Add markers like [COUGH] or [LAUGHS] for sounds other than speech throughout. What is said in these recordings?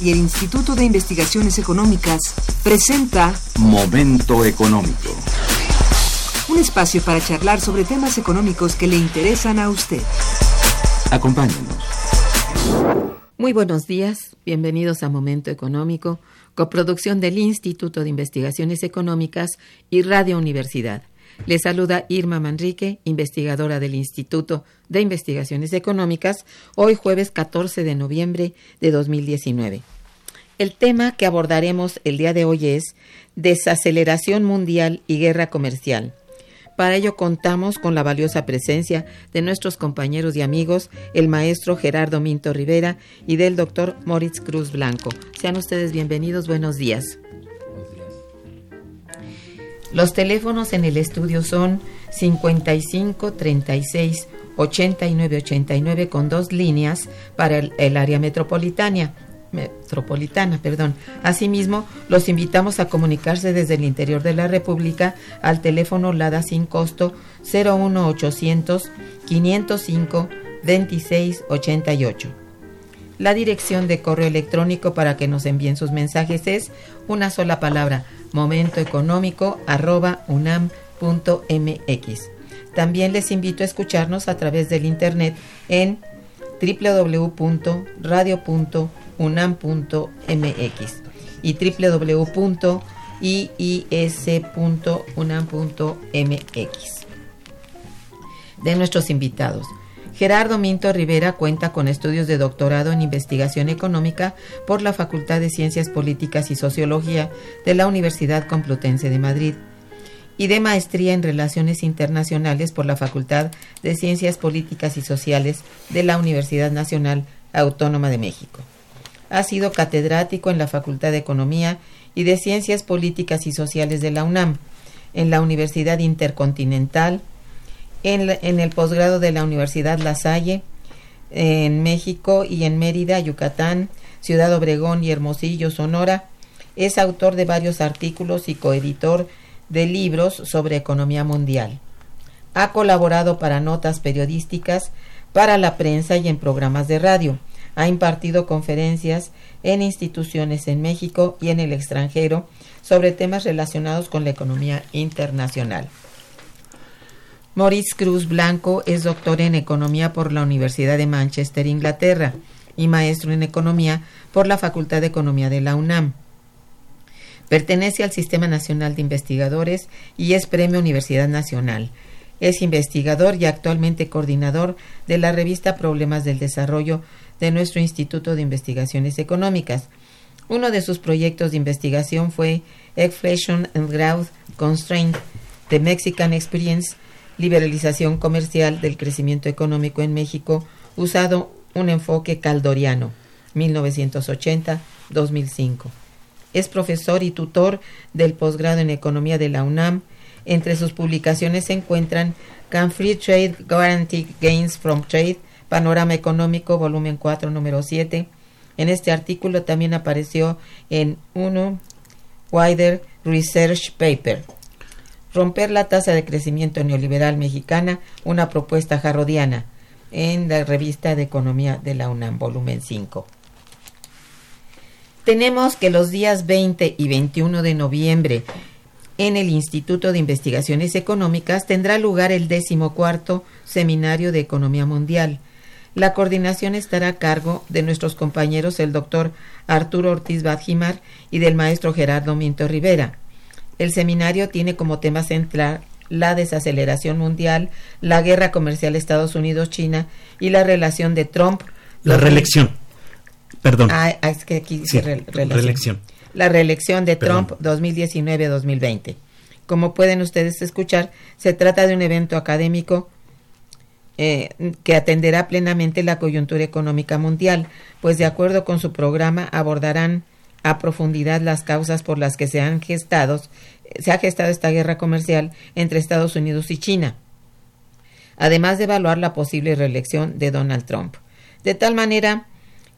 y el Instituto de Investigaciones Económicas presenta Momento Económico. Un espacio para charlar sobre temas económicos que le interesan a usted. Acompáñenos. Muy buenos días, bienvenidos a Momento Económico, coproducción del Instituto de Investigaciones Económicas y Radio Universidad. Les saluda Irma Manrique, investigadora del Instituto de Investigaciones Económicas, hoy jueves 14 de noviembre de 2019. El tema que abordaremos el día de hoy es desaceleración mundial y guerra comercial. Para ello contamos con la valiosa presencia de nuestros compañeros y amigos, el maestro Gerardo Minto Rivera y del doctor Moritz Cruz Blanco. Sean ustedes bienvenidos, buenos días. Los teléfonos en el estudio son 55 36 89 89 con dos líneas para el, área metropolitana. Metropolitana, perdón. Asimismo, los invitamos a comunicarse desde el interior de la República al teléfono LADA sin costo 01800 505 2688. La dirección de correo electrónico para que nos envíen sus mensajes es una sola palabra, momentoeconómico.unam.mx. También les invito a escucharnos a través del internet en www.radio.unam.mx y www.iis.unam.mx de nuestros invitados. Gerardo Minto Rivera cuenta con estudios de doctorado en investigación económica por la Facultad de Ciencias Políticas y Sociología de la Universidad Complutense de Madrid y de maestría en Relaciones Internacionales por la Facultad de Ciencias Políticas y Sociales de la Universidad Nacional Autónoma de México. Ha sido catedrático en la Facultad de Economía y de Ciencias Políticas y Sociales de la UNAM, en la Universidad Intercontinental, en, el posgrado de la Universidad La Salle, en México y en Mérida, Yucatán, Ciudad Obregón y Hermosillo, Sonora. Es autor de varios artículos y coeditor de libros sobre economía mundial. Ha colaborado para notas periodísticas, para la prensa y en programas de radio. Ha impartido conferencias en instituciones en México y en el extranjero sobre temas relacionados con la economía internacional. Maurice Cruz Blanco es doctor en Economía por la Universidad de Manchester, Inglaterra, y maestro en Economía por la Facultad de Economía de la UNAM. Pertenece al Sistema Nacional de Investigadores y es Premio Universidad Nacional. Es investigador y actualmente coordinador de la revista Problemas del Desarrollo de nuestro Instituto de Investigaciones Económicas. Uno de sus proyectos de investigación fue Inflation and Growth Constraint, The Mexican Experience, liberalización comercial del crecimiento económico en México, usado un enfoque caldoriano, 1980-2005. Es profesor y tutor del posgrado en Economía de la UNAM. Entre sus publicaciones se encuentran Can Free Trade Guarantee Gains from Trade, Panorama Económico, volumen 4, número 7. En este artículo también apareció en uno Wider Research Paper, Romper la tasa de crecimiento neoliberal mexicana, una propuesta jarrodiana, en la revista de Economía de la UNAM, volumen 5. Tenemos que los días 20 y 21 de noviembre en el Instituto de Investigaciones Económicas tendrá lugar el decimocuarto Seminario de Economía Mundial. La coordinación estará a cargo de nuestros compañeros el doctor Arturo Ortiz Badjimar y del maestro Gerardo Minto Rivera. El seminario tiene como tema central la desaceleración mundial, la guerra comercial Estados Unidos-China y la relación de Trump. La reelección. Perdón. Ah, es que aquí dice reelección. La reelección de Trump 2019-2020. Como pueden ustedes escuchar, se trata de un evento académico eh, que atenderá plenamente la coyuntura económica mundial, pues de acuerdo con su programa abordarán a profundidad las causas por las que se han gestado, se ha gestado esta guerra comercial entre Estados Unidos y China, además de evaluar la posible reelección de Donald Trump. De tal manera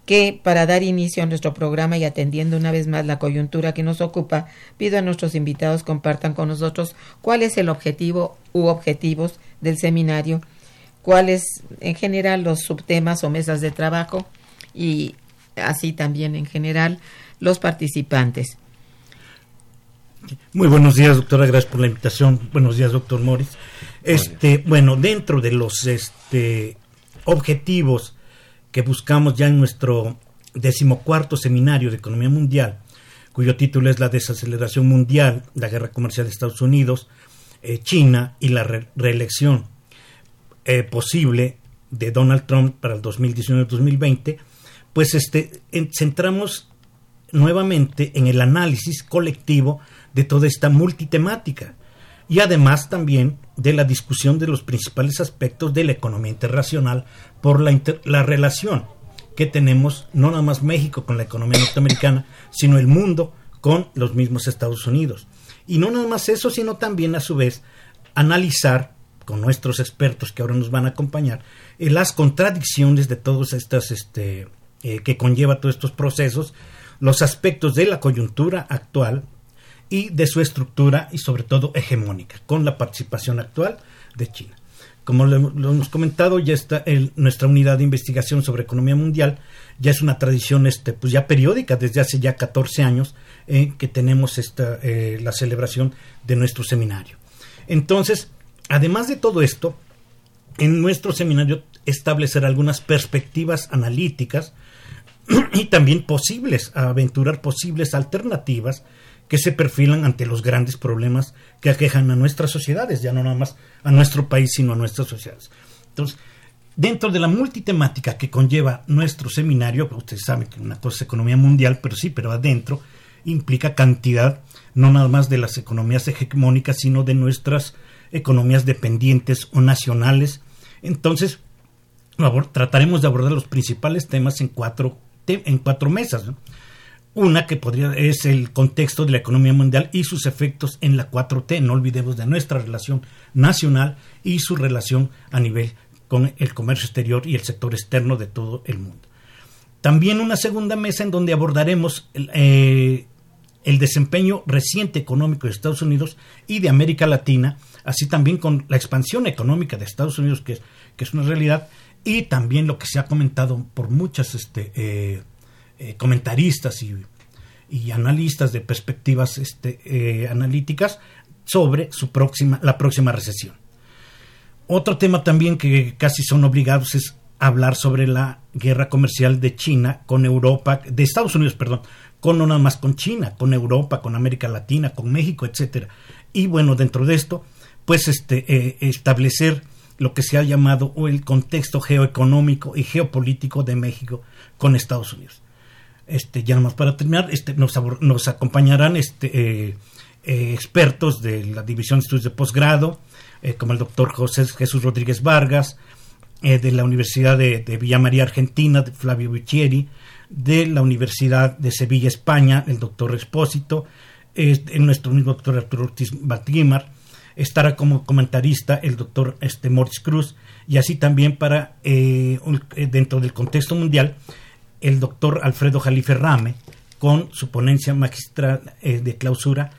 que para dar inicio a nuestro programa y atendiendo una vez más la coyuntura que nos ocupa, pido a nuestros invitados compartan con nosotros cuál es el objetivo u objetivos del seminario, cuáles en general los subtemas o mesas de trabajo y así también en general los participantes. Muy buenos días, doctora, gracias por la invitación. Buenos días, doctor Morris. Este, bueno, dentro de los este, objetivos que buscamos ya en nuestro decimocuarto seminario de economía mundial, cuyo título es la desaceleración mundial, la guerra comercial de Estados Unidos, eh, China y la reelección eh, posible de Donald Trump para el 2019-2020, pues este, centramos nuevamente en el análisis colectivo de toda esta multitemática y además también de la discusión de los principales aspectos de la economía internacional por la, la relación que tenemos no nada más México con la economía norteamericana, sino el mundo con los mismos Estados Unidos. Y no nada más eso, sino también a su vez analizar con nuestros expertos que ahora nos van a acompañar eh, las contradicciones de todos estas este, eh, que conlleva todos estos procesos, los aspectos de la coyuntura actual y de su estructura y sobre todo hegemónica, con la participación actual de China. Como lo, hemos comentado, ya está nuestra unidad de investigación sobre economía mundial, ya es una tradición este, pues ya periódica desde hace ya 14 años eh, que tenemos esta, eh, la celebración de nuestro seminario. Entonces, además de todo esto, en nuestro seminario establecer algunas perspectivas analíticas [CLEARS THROAT] y también posibles, aventurar posibles alternativas que se perfilan ante los grandes problemas que aquejan a nuestras sociedades, ya no nada más a nuestro país, sino a nuestras sociedades. Entonces, dentro de la multitemática que conlleva nuestro seminario, ustedes saben que una cosa es economía mundial, pero sí, pero adentro implica cantidad, no nada más de las economías hegemónicas, sino de nuestras economías dependientes o nacionales. Entonces, trataremos de abordar los principales temas en cuatro, en cuatro mesas. Una que podría es el contexto de la economía mundial y sus efectos en la 4T. No olvidemos de nuestra relación nacional y su relación a nivel con el comercio exterior y el sector externo de todo el mundo. También una segunda mesa en donde abordaremos el, eh, desempeño reciente económico de Estados Unidos y de América Latina, así también con la expansión económica de Estados Unidos, que que es una realidad, y también lo que se ha comentado por muchas este, eh, eh, comentaristas y, analistas de perspectivas este, eh, analíticas sobre su próxima, la próxima recesión. Otro tema también que casi son obligados es hablar sobre la guerra comercial de China con Europa, de Estados Unidos, perdón, con no nada más con China, con Europa, con América Latina, con México, etcétera. Y bueno, dentro de esto, pues este establecer lo que se ha llamado el contexto geoeconómico y geopolítico de México con Estados Unidos. Este, ya nomás para terminar, este, nos, nos acompañarán este, eh, eh, expertos de la División de Estudios de Posgrado, eh, como el doctor José Jesús Rodríguez Vargas, de la Universidad de, Villa María Argentina, de Flavio Bicchieri, de la Universidad de Sevilla, España, el doctor Expósito, este, nuestro mismo doctor Arturo Ortiz Batimar, estará como comentarista el doctor este, Moritz Cruz, y así también para, dentro del contexto mundial, el doctor Alfredo Jalife Rame con su ponencia magistral eh, de clausura,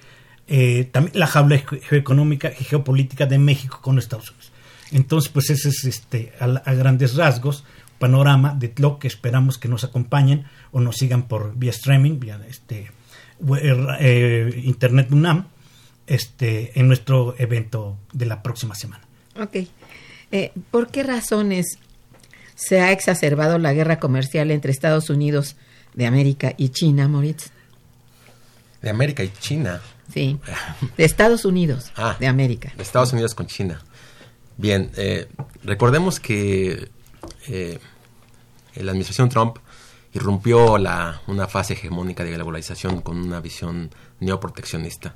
eh, también la jaula geoeconómica y geopolítica de México con Estados Unidos. Entonces, pues ese es este, a, grandes rasgos panorama de lo que esperamos que nos acompañen o nos sigan por vía streaming, vía este, eh, Internet UNAM, este, en nuestro evento de la próxima semana. Ok. ¿Por qué razones se ha exacerbado la guerra comercial entre Estados Unidos de América y China, Moritz. De América y China. Sí, [LAUGHS] de Estados Unidos, ah, de América. De Estados Unidos con China. Bien, eh, recordemos que eh, la administración Trump irrumpió la, una fase hegemónica de la globalización con una visión neoproteccionista,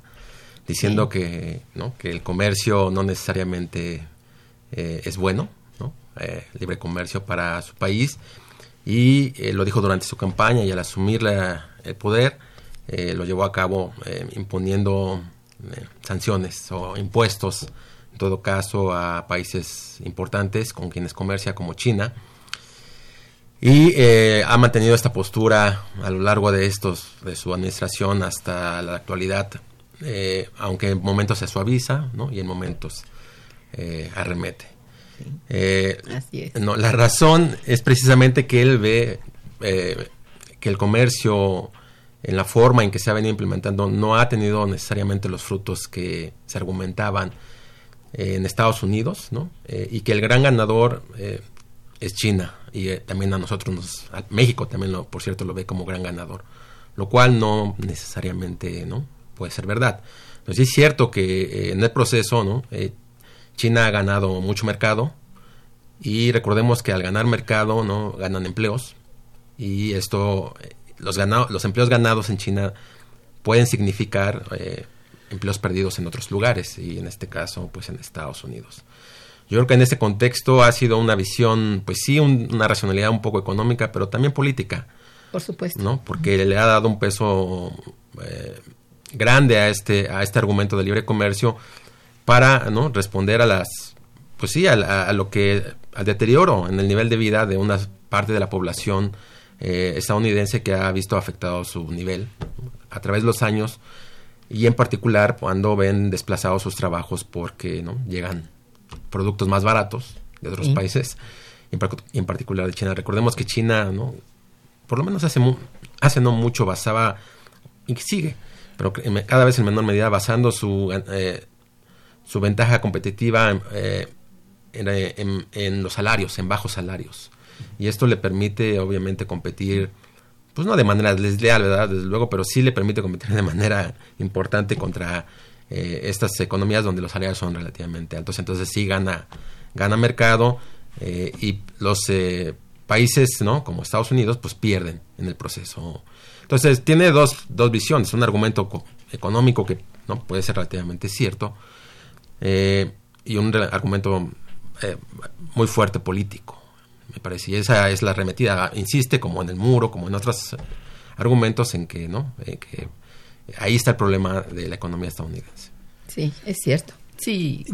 diciendo que, ¿no? que el comercio no necesariamente eh, es bueno, eh, libre comercio para su país y eh, lo dijo durante su campaña y al asumir el poder lo llevó a cabo imponiendo sanciones o impuestos, en todo caso, a países importantes con quienes comercia como China. Y ha mantenido esta postura a lo largo de estos, de su administración hasta la actualidad, aunque en momentos se suaviza ¿no? y en momentos arremete. Así es. No, la razón es precisamente que él ve que el comercio en la forma en que se ha venido implementando no ha tenido necesariamente los frutos que se argumentaban eh, en Estados Unidos, ¿no? Eh, y que el gran ganador eh, es China y también a nosotros, nos, México también, lo, por cierto, lo ve como gran ganador, lo cual no necesariamente no puede ser verdad. Entonces es cierto que en el proceso, ¿no? China ha ganado mucho mercado y recordemos que al ganar mercado, ¿no? Ganan empleos y esto los, los empleos ganados en China pueden significar eh, empleos perdidos en otros lugares y en este caso pues en Estados Unidos. Yo creo que en este contexto ha sido una visión, pues sí, una racionalidad un poco económica, pero también política. Por supuesto. ¿no? Porque le ha dado un peso eh, grande a este, a este argumento de libre comercio para ¿no? responder a las, pues sí, a, lo que, al deterioro en el nivel de vida de una parte de la población eh, estadounidense que ha visto afectado su nivel a través de los años y en particular cuando ven desplazados sus trabajos porque no llegan productos más baratos de otros países y en, particular de China. Recordemos que China, ¿no? por lo menos hace, hace no mucho basaba, y sigue, pero cada vez en menor medida basando su, eh, su ventaja competitiva eh, en, en, los salarios, en bajos salarios y esto le permite obviamente competir pues no de manera desleal, ¿verdad? Desde luego, pero sí le permite competir de manera importante contra eh, estas economías donde los salarios son relativamente altos. Entonces sí gana, gana mercado eh, y los eh, países, ¿no? Como Estados Unidos, pues pierden en el proceso. Entonces tiene dos, dos visiones, un argumento económico que no puede ser relativamente cierto y un argumento muy fuerte político me parece. Y esa es la arremetida. Insiste como en el muro, como en otros argumentos en que, ¿no? que ahí está el problema de la economía estadounidense. Sí, es cierto. Sí.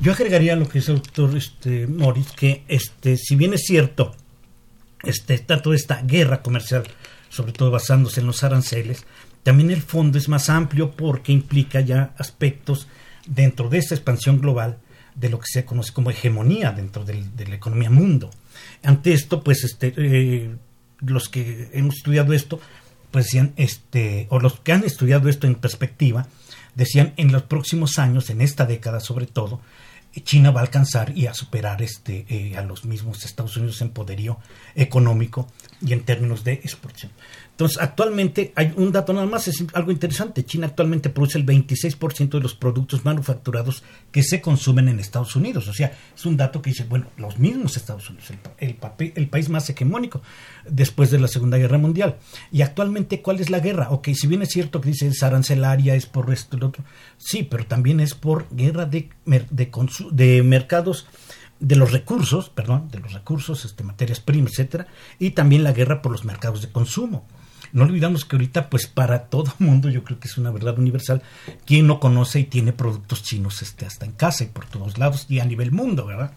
Yo agregaría lo que dice el doctor este, Morris, que este, si bien es cierto, este, está toda esta guerra comercial, sobre todo basándose en los aranceles, también el fondo es más amplio porque implica ya aspectos dentro de esta expansión global de lo que se conoce como hegemonía dentro de la economía mundo. Ante esto, pues, este, eh, los que hemos estudiado esto, pues decían, este, o los que han estudiado esto en perspectiva, decían en los próximos años, en esta década sobre todo, China va a alcanzar y a superar este, eh, a los mismos Estados Unidos en poderío económico y en términos de exportación. Entonces, actualmente hay un dato nada más, es algo interesante. China actualmente produce el 26% de los productos manufacturados que se consumen en Estados Unidos. O sea, es un dato que dice, bueno, los mismos Estados Unidos, el, el país más hegemónico después de la Segunda Guerra Mundial. Y actualmente, ¿cuál es la guerra? Ok, si bien es cierto que dice es arancelaria, es por esto, el otro, sí, pero también es por guerra de, de, de mercados de los recursos, perdón, de los recursos, este, materias primas, etcétera, y también la guerra por los mercados de consumo. No olvidamos que ahorita, pues para todo [LAUGHS] mundo, yo creo que es una verdad universal, quien no conoce y tiene productos chinos este, hasta en casa y por todos lados y a nivel mundo, ¿verdad?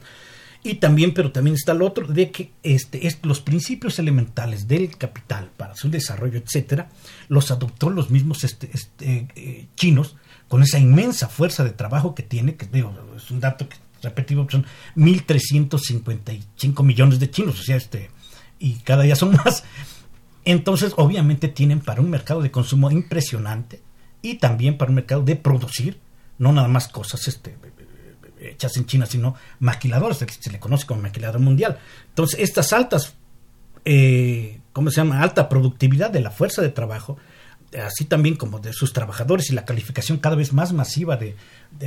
Y también, pero también está el otro, de que este, es, los principios elementales del capital para su desarrollo, etcétera, los adoptó los mismos este, este, eh, chinos con esa inmensa fuerza de trabajo que tiene, que digo, es un dato que repetido, son 1.355 millones de chinos, o sea, este, y cada día son [LAUGHS] más. Entonces, obviamente tienen para un mercado de consumo impresionante y también para un mercado de producir, no nada más cosas este, hechas en China, sino maquiladores, que se le conoce como maquilador mundial. Entonces, estas altas, eh, ¿cómo se llama? Alta productividad de la fuerza de trabajo, así también como de sus trabajadores y la calificación cada vez más masiva de,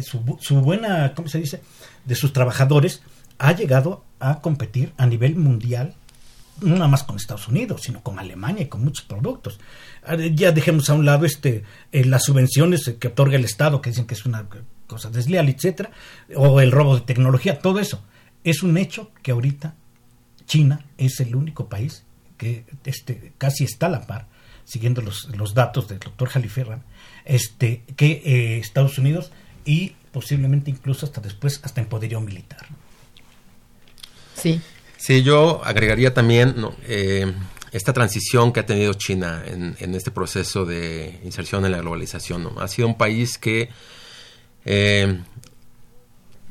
su, su, buena, ¿cómo se dice?, de sus trabajadores, ha llegado a competir a nivel mundial no nada más con Estados Unidos, sino con Alemania y con muchos productos. Ya dejemos a un lado este eh, las subvenciones que otorga el Estado, que dicen que es una cosa desleal, etcétera, o el robo de tecnología, todo eso. Es un hecho que ahorita China es el único país que este, casi está a la par siguiendo los, los datos del doctor Jaliferra, este, que eh, Estados Unidos y posiblemente incluso hasta después, hasta en poderío militar. Sí. Sí, yo agregaría también eh, esta transición que ha tenido China en, este proceso de inserción en la globalización. ¿no? Ha sido un país que eh,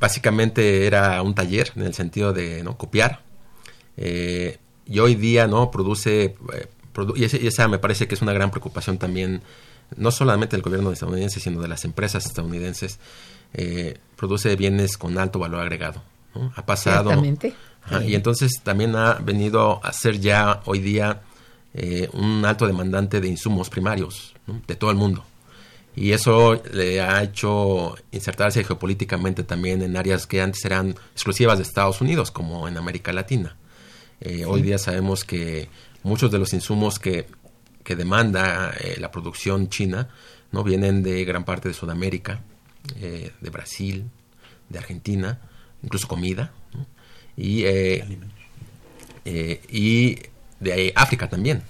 básicamente era un taller en el sentido de ¿no? copiar. Eh, y hoy día no produce, produ y, esa me parece que es una gran preocupación también, no solamente del gobierno estadounidense, sino de las empresas estadounidenses, produce bienes con alto valor agregado. Ha pasado... Ajá, y entonces también ha venido a ser ya hoy día eh, un alto demandante de insumos primarios ¿no? de todo el mundo. Y eso le ha hecho insertarse geopolíticamente también en áreas que antes eran exclusivas de Estados Unidos, como en América Latina. Eh, sí. Hoy día sabemos que muchos de los insumos que, que demanda eh, la producción china no vienen de gran parte de Sudamérica, de Brasil, de Argentina, incluso comida, y, y de África también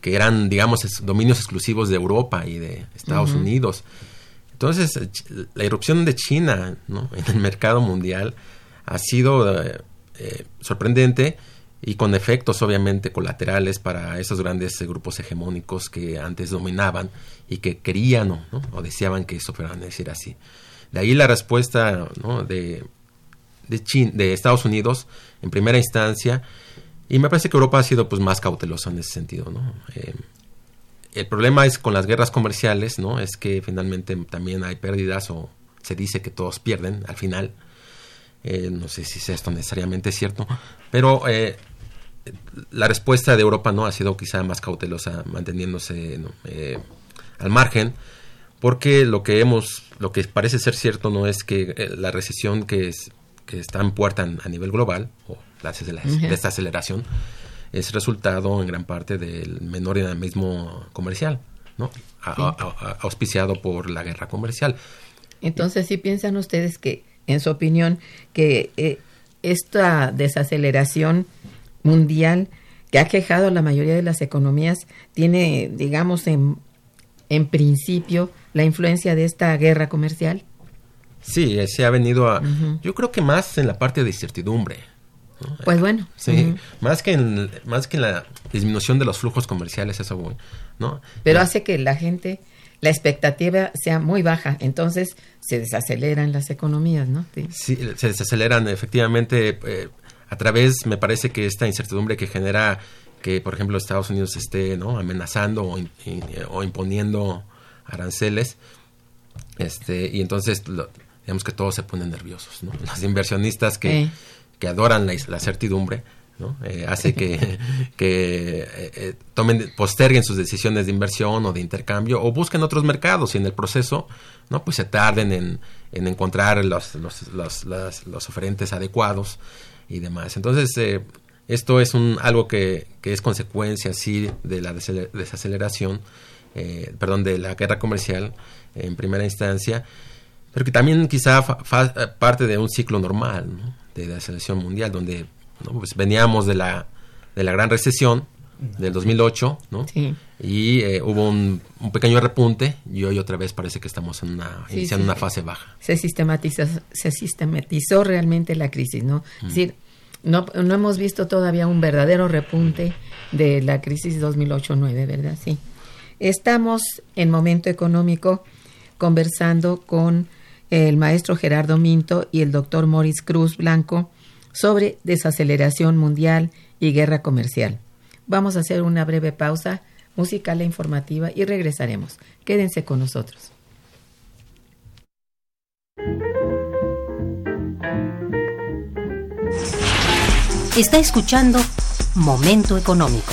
que eran, digamos, dominios exclusivos de Europa y de Estados uh -huh. Unidos. Entonces, la irrupción de China ¿no? [LAUGHS] en el mercado mundial ha sido eh, eh, sorprendente y con efectos obviamente colaterales para esos grandes grupos hegemónicos que antes dominaban y que querían ¿no? o deseaban que eso fuera a decir así. De ahí la respuesta ¿no? de, de, Estados Unidos en primera instancia y me parece que Europa ha sido pues más cautelosa en ese sentido, ¿no? Eh, el problema es con las guerras comerciales, ¿no? Es que finalmente también hay pérdidas o se dice que todos pierden al final. Eh, no sé si esto necesariamente es cierto, pero eh, la respuesta de Europa no ha sido quizá más cautelosa, manteniéndose eh, al margen, porque lo que hemos, lo que parece ser cierto no es que la recesión que es que está en puerta a nivel global, o la, de esta aceleración, es resultado en gran parte del menor dinamismo comercial, ¿no? A, sí. a, a, auspiciado por la guerra comercial. Entonces, ¿sí piensan ustedes que, en su opinión, que eh, esta desaceleración mundial que ha quejado a la mayoría de las economías tiene, digamos, en, en principio, la influencia de esta guerra comercial? Sí, se ha venido a... Uh -huh. Yo creo que más en la parte de incertidumbre. ¿no? Pues bueno. Sí, uh -huh. más, que en, más que en la disminución de los flujos comerciales, eso voy, ¿no? Pero hace que la gente, la expectativa sea muy baja, entonces se desaceleran las economías, ¿no? Sí, sí se desaceleran efectivamente eh, a través, me parece que esta incertidumbre que genera que, por ejemplo, Estados Unidos esté ¿no? amenazando o, in, o imponiendo aranceles, este, y entonces... Lo, digamos que todos se ponen nerviosos, ¿no? Los inversionistas que, eh. que adoran la, la certidumbre, ¿no? Eh, hace que, [LAUGHS] que eh, eh, tomen, posterguen sus decisiones de inversión o de intercambio o busquen otros mercados y en el proceso, ¿no? Pues se tarden en, en encontrar los, los, los, los, los oferentes adecuados y demás. Entonces, eh, esto es un, algo que, que es consecuencia, sí, de la desaceleración, eh, perdón, de la guerra comercial en primera instancia, pero que también quizá fa, fa, parte de un ciclo normal ¿no? de la selección mundial, donde ¿no? pues veníamos de la, de la gran recesión del 2008, ¿no? Sí. Y eh, hubo un, un, pequeño repunte y hoy otra vez parece que estamos en una, sí, iniciando sí. una fase baja. Se sistematizó, se sistematizó realmente la crisis, ¿no? Mm. Es decir, no, no hemos visto todavía un verdadero repunte de la crisis 2008-9, ¿verdad? Sí. Estamos en momento económico conversando con el maestro Gerardo Minto y el doctor Morris Cruz Blanco sobre desaceleración mundial y guerra comercial. Vamos a hacer una breve pausa musical e informativa y regresaremos. Quédense con nosotros. Está escuchando Momento Económico.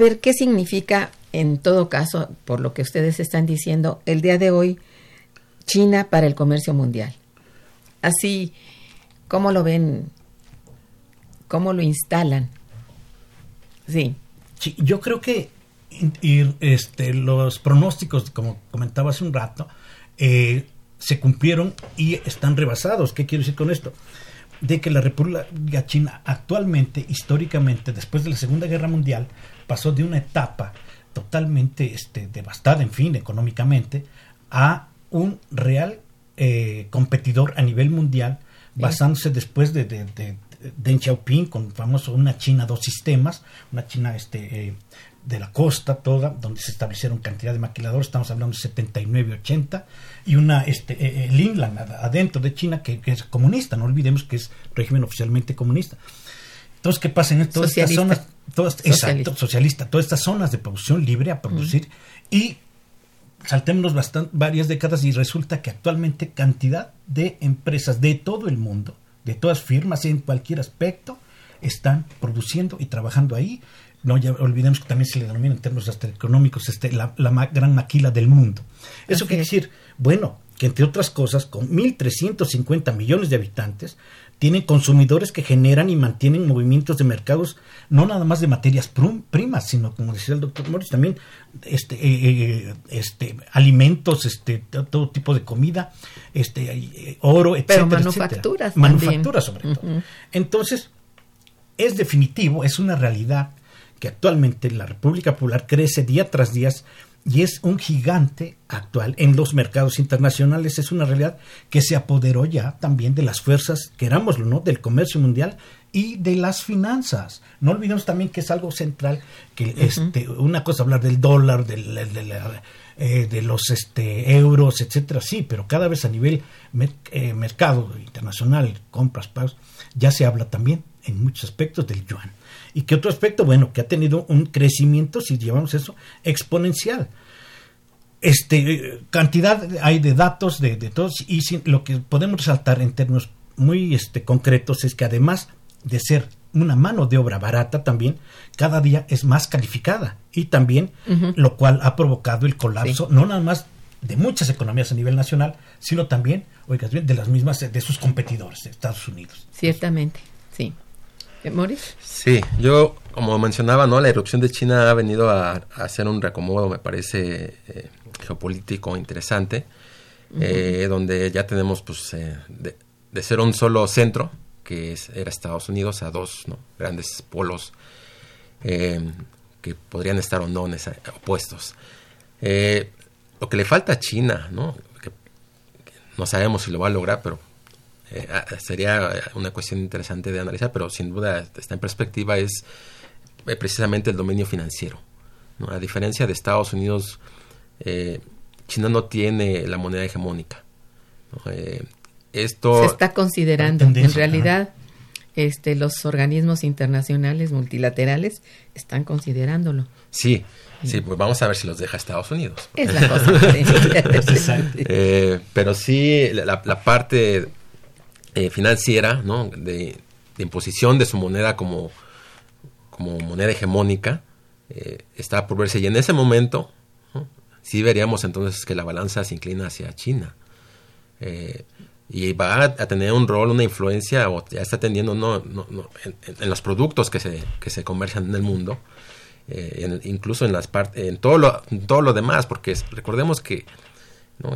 A ver, ¿qué significa, en todo caso, por lo que ustedes están diciendo, el día de hoy, China para el comercio mundial? Así, ¿cómo lo ven? ¿Cómo lo instalan? Sí. Sí, yo creo que y, este, los pronósticos, como comentaba hace un rato, eh, se cumplieron y están rebasados. ¿Qué quiero decir con esto? De que la República China actualmente, históricamente, después de la Segunda Guerra Mundial, pasó de una etapa totalmente este, devastada, en fin, económicamente, a un real eh, competidor a nivel mundial, basándose después de, de, de, Deng Xiaoping con famoso una China dos sistemas, una China este, eh, de la costa toda, donde se establecieron cantidad de maquiladores, estamos hablando de 79 80, y una este, eh, el Inland adentro de China que, que, es comunista, no olvidemos que es régimen oficialmente comunista. Entonces, ¿qué pasa en todas estas zonas? Todas, socialista. Exacto, socialista. Todas estas zonas de producción libre a producir. Uh -huh. Y saltémonos bastante, varias décadas y resulta que actualmente cantidad de empresas de todo el mundo, de todas firmas en cualquier aspecto, están produciendo y trabajando ahí. No ya olvidemos que también se le denomina en términos hasta económicos este, la, la ma gran maquila del mundo. Eso quiere decir, bueno, que entre otras cosas, con 1.350 millones de habitantes, tienen consumidores que generan y mantienen movimientos de mercados, no nada más de materias primas, sino, como decía el doctor Morris, también este, eh, este, alimentos, este, todo tipo de comida, este, oro, etcétera. Pero manufacturas. Etcétera. Manufacturas, sobre uh -huh. todo. Entonces, es definitivo, es una realidad que actualmente la República Popular crece día tras día y es un gigante actual en los mercados internacionales. Es una realidad que se apoderó ya también de las fuerzas, querámoslo, ¿no? Del comercio mundial y de las finanzas. No olvidemos también que es algo central, que uh -huh. este, una cosa hablar del dólar, del, del, del eh, de los este, euros, etcétera, sí, pero cada vez a nivel mer eh, mercado internacional, compras, pagos, ya se habla también en muchos aspectos del yuan. ¿Y qué otro aspecto? Bueno, que ha tenido un crecimiento, si llevamos eso, exponencial. Este, cantidad hay de datos de, de todos y lo que podemos resaltar en términos muy este, concretos es que además de ser una mano de obra barata también, cada día es más calificada y también uh -huh. lo cual ha provocado el colapso, sí. no nada más de muchas economías a nivel nacional, sino también, oigas bien, de las mismas, de sus competidores de Estados Unidos. Ciertamente, sí. ¿Moris? Sí, yo, como mencionaba, ¿no? La erupción de China ha venido a, a hacer un reacomodo, me parece, eh, geopolítico interesante, uh -huh. eh, donde ya tenemos, pues, eh, de, de, ser un solo centro, que es, era Estados Unidos, a dos ¿no? grandes polos eh, que podrían estar o no en esa, opuestos. lo que le falta a China, ¿no? Que, que no sabemos si lo va a lograr, pero eh, sería una cuestión interesante de analizar, pero sin duda está en perspectiva, es eh, precisamente el dominio financiero. ¿no? A diferencia de Estados Unidos, eh, China no tiene la moneda hegemónica. ¿no? esto se está considerando, en realidad, este, los organismos internacionales multilaterales están considerándolo. Sí, sí, pues vamos a ver si los deja Estados Unidos. Es la cosa. sí. [LAUGHS] Eh, pero sí, la, la parte eh, financiera, ¿no? De, de imposición de su moneda como, como moneda hegemónica, eh, está por verse. Y en ese momento, sí veríamos entonces que la balanza se inclina hacia China. Eh, y va a tener un rol, una influencia, o ya está teniendo no, no, no en, en, los productos que se, que se comercian en el mundo, eh, incluso en las partes, en todo lo, en todo lo demás, porque recordemos que ¿no?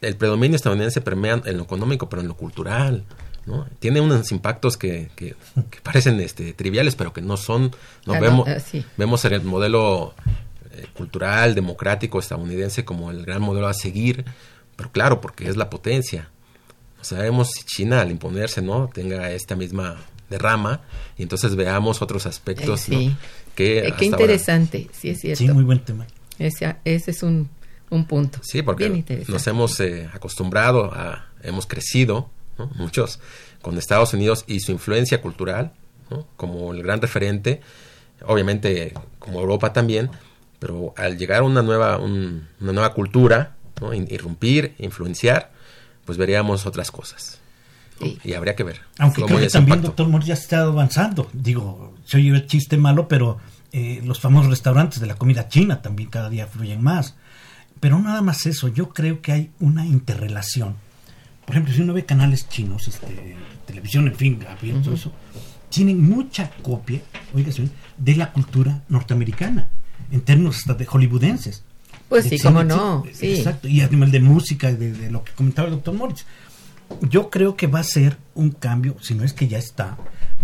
El predominio estadounidense permea en lo económico, pero en lo cultural, ¿no? Tiene unos impactos que, que, que, [LAUGHS] parecen este, triviales, pero que no son, no Claro, vemos, eh, sí. vemos en el modelo eh, cultural, democrático, estadounidense como el gran modelo a seguir, pero claro, porque es la potencia. No sabemos si China al imponerse, ¿no? Tenga esta misma derrama y entonces veamos otros aspectos, Eh, sí. ¿no? Que Eh, qué ahora- interesante, sí es cierto. Sí, muy buen tema. Ese, ese es un, un punto. Sí, porque nos hemos eh, acostumbrado a, hemos crecido, ¿no? muchos, con Estados Unidos y su influencia cultural, ¿no? como el gran referente, obviamente como Europa también, pero al llegar a una nueva, un- una nueva cultura, irrumpir, influenciar, pues veríamos otras cosas. Y habría que ver. Aunque creo que también, impacto. doctor Moritz, ya se está avanzando. Digo, se oye el chiste malo, pero eh, los famosos restaurantes de la comida china también cada día fluyen más. Pero nada más eso, yo creo que hay una interrelación. Por ejemplo, si uno ve canales chinos, este, televisión, en fin, abierto, eso, tienen mucha copia, bien, de la cultura norteamericana, en términos hasta de hollywoodenses. Pues sí, cómo no, sí. Exacto, y además de música, de, de lo que comentaba el doctor Moritz. Yo creo que va a ser un cambio, si no es que ya está,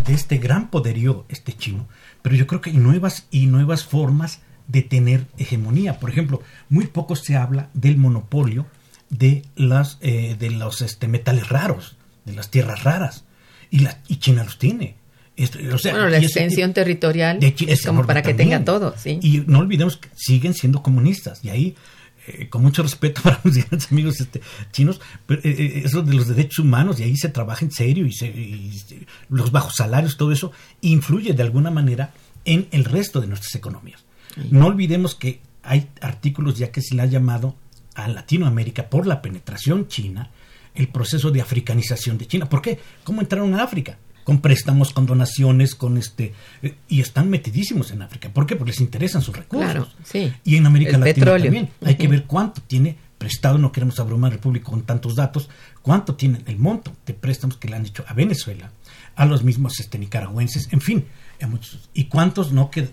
de este gran poderío este chino, pero yo creo que hay nuevas y nuevas formas de tener hegemonía. Por ejemplo, muy poco se habla del monopolio de las eh, de los este, metales raros, de las tierras raras, y la, y China los tiene. Esto- o sea, bueno, la extensión territorial de China es como para que tenga todo, sí. Y no olvidemos que siguen siendo comunistas. Y ahí, eh, con mucho respeto [LAUGHS] para mis grandes amigos este, chinos, pero, eh, eh, eso de los derechos humanos, y ahí se trabaja en serio, y, se- y los bajos salarios, todo eso, influye de alguna manera en el resto de nuestras economías. No olvidemos que hay artículos ya que se le ha llamado a Latinoamérica por la penetración china el proceso de africanización de China. ¿Por qué? ¿Cómo entraron a África? Con préstamos, con donaciones, con este eh, y están metidísimos en África. ¿Por qué? Porque les interesan sus recursos. Claro, sí. Y en América El Latina petróleo. también. Hay que ver cuánto tiene prestado, no queremos abrumar al público con tantos datos, cuánto tiene el monto de préstamos que le han hecho a Venezuela, a los mismos este, nicaragüenses, en fin, a muchos. Y cuántos no que,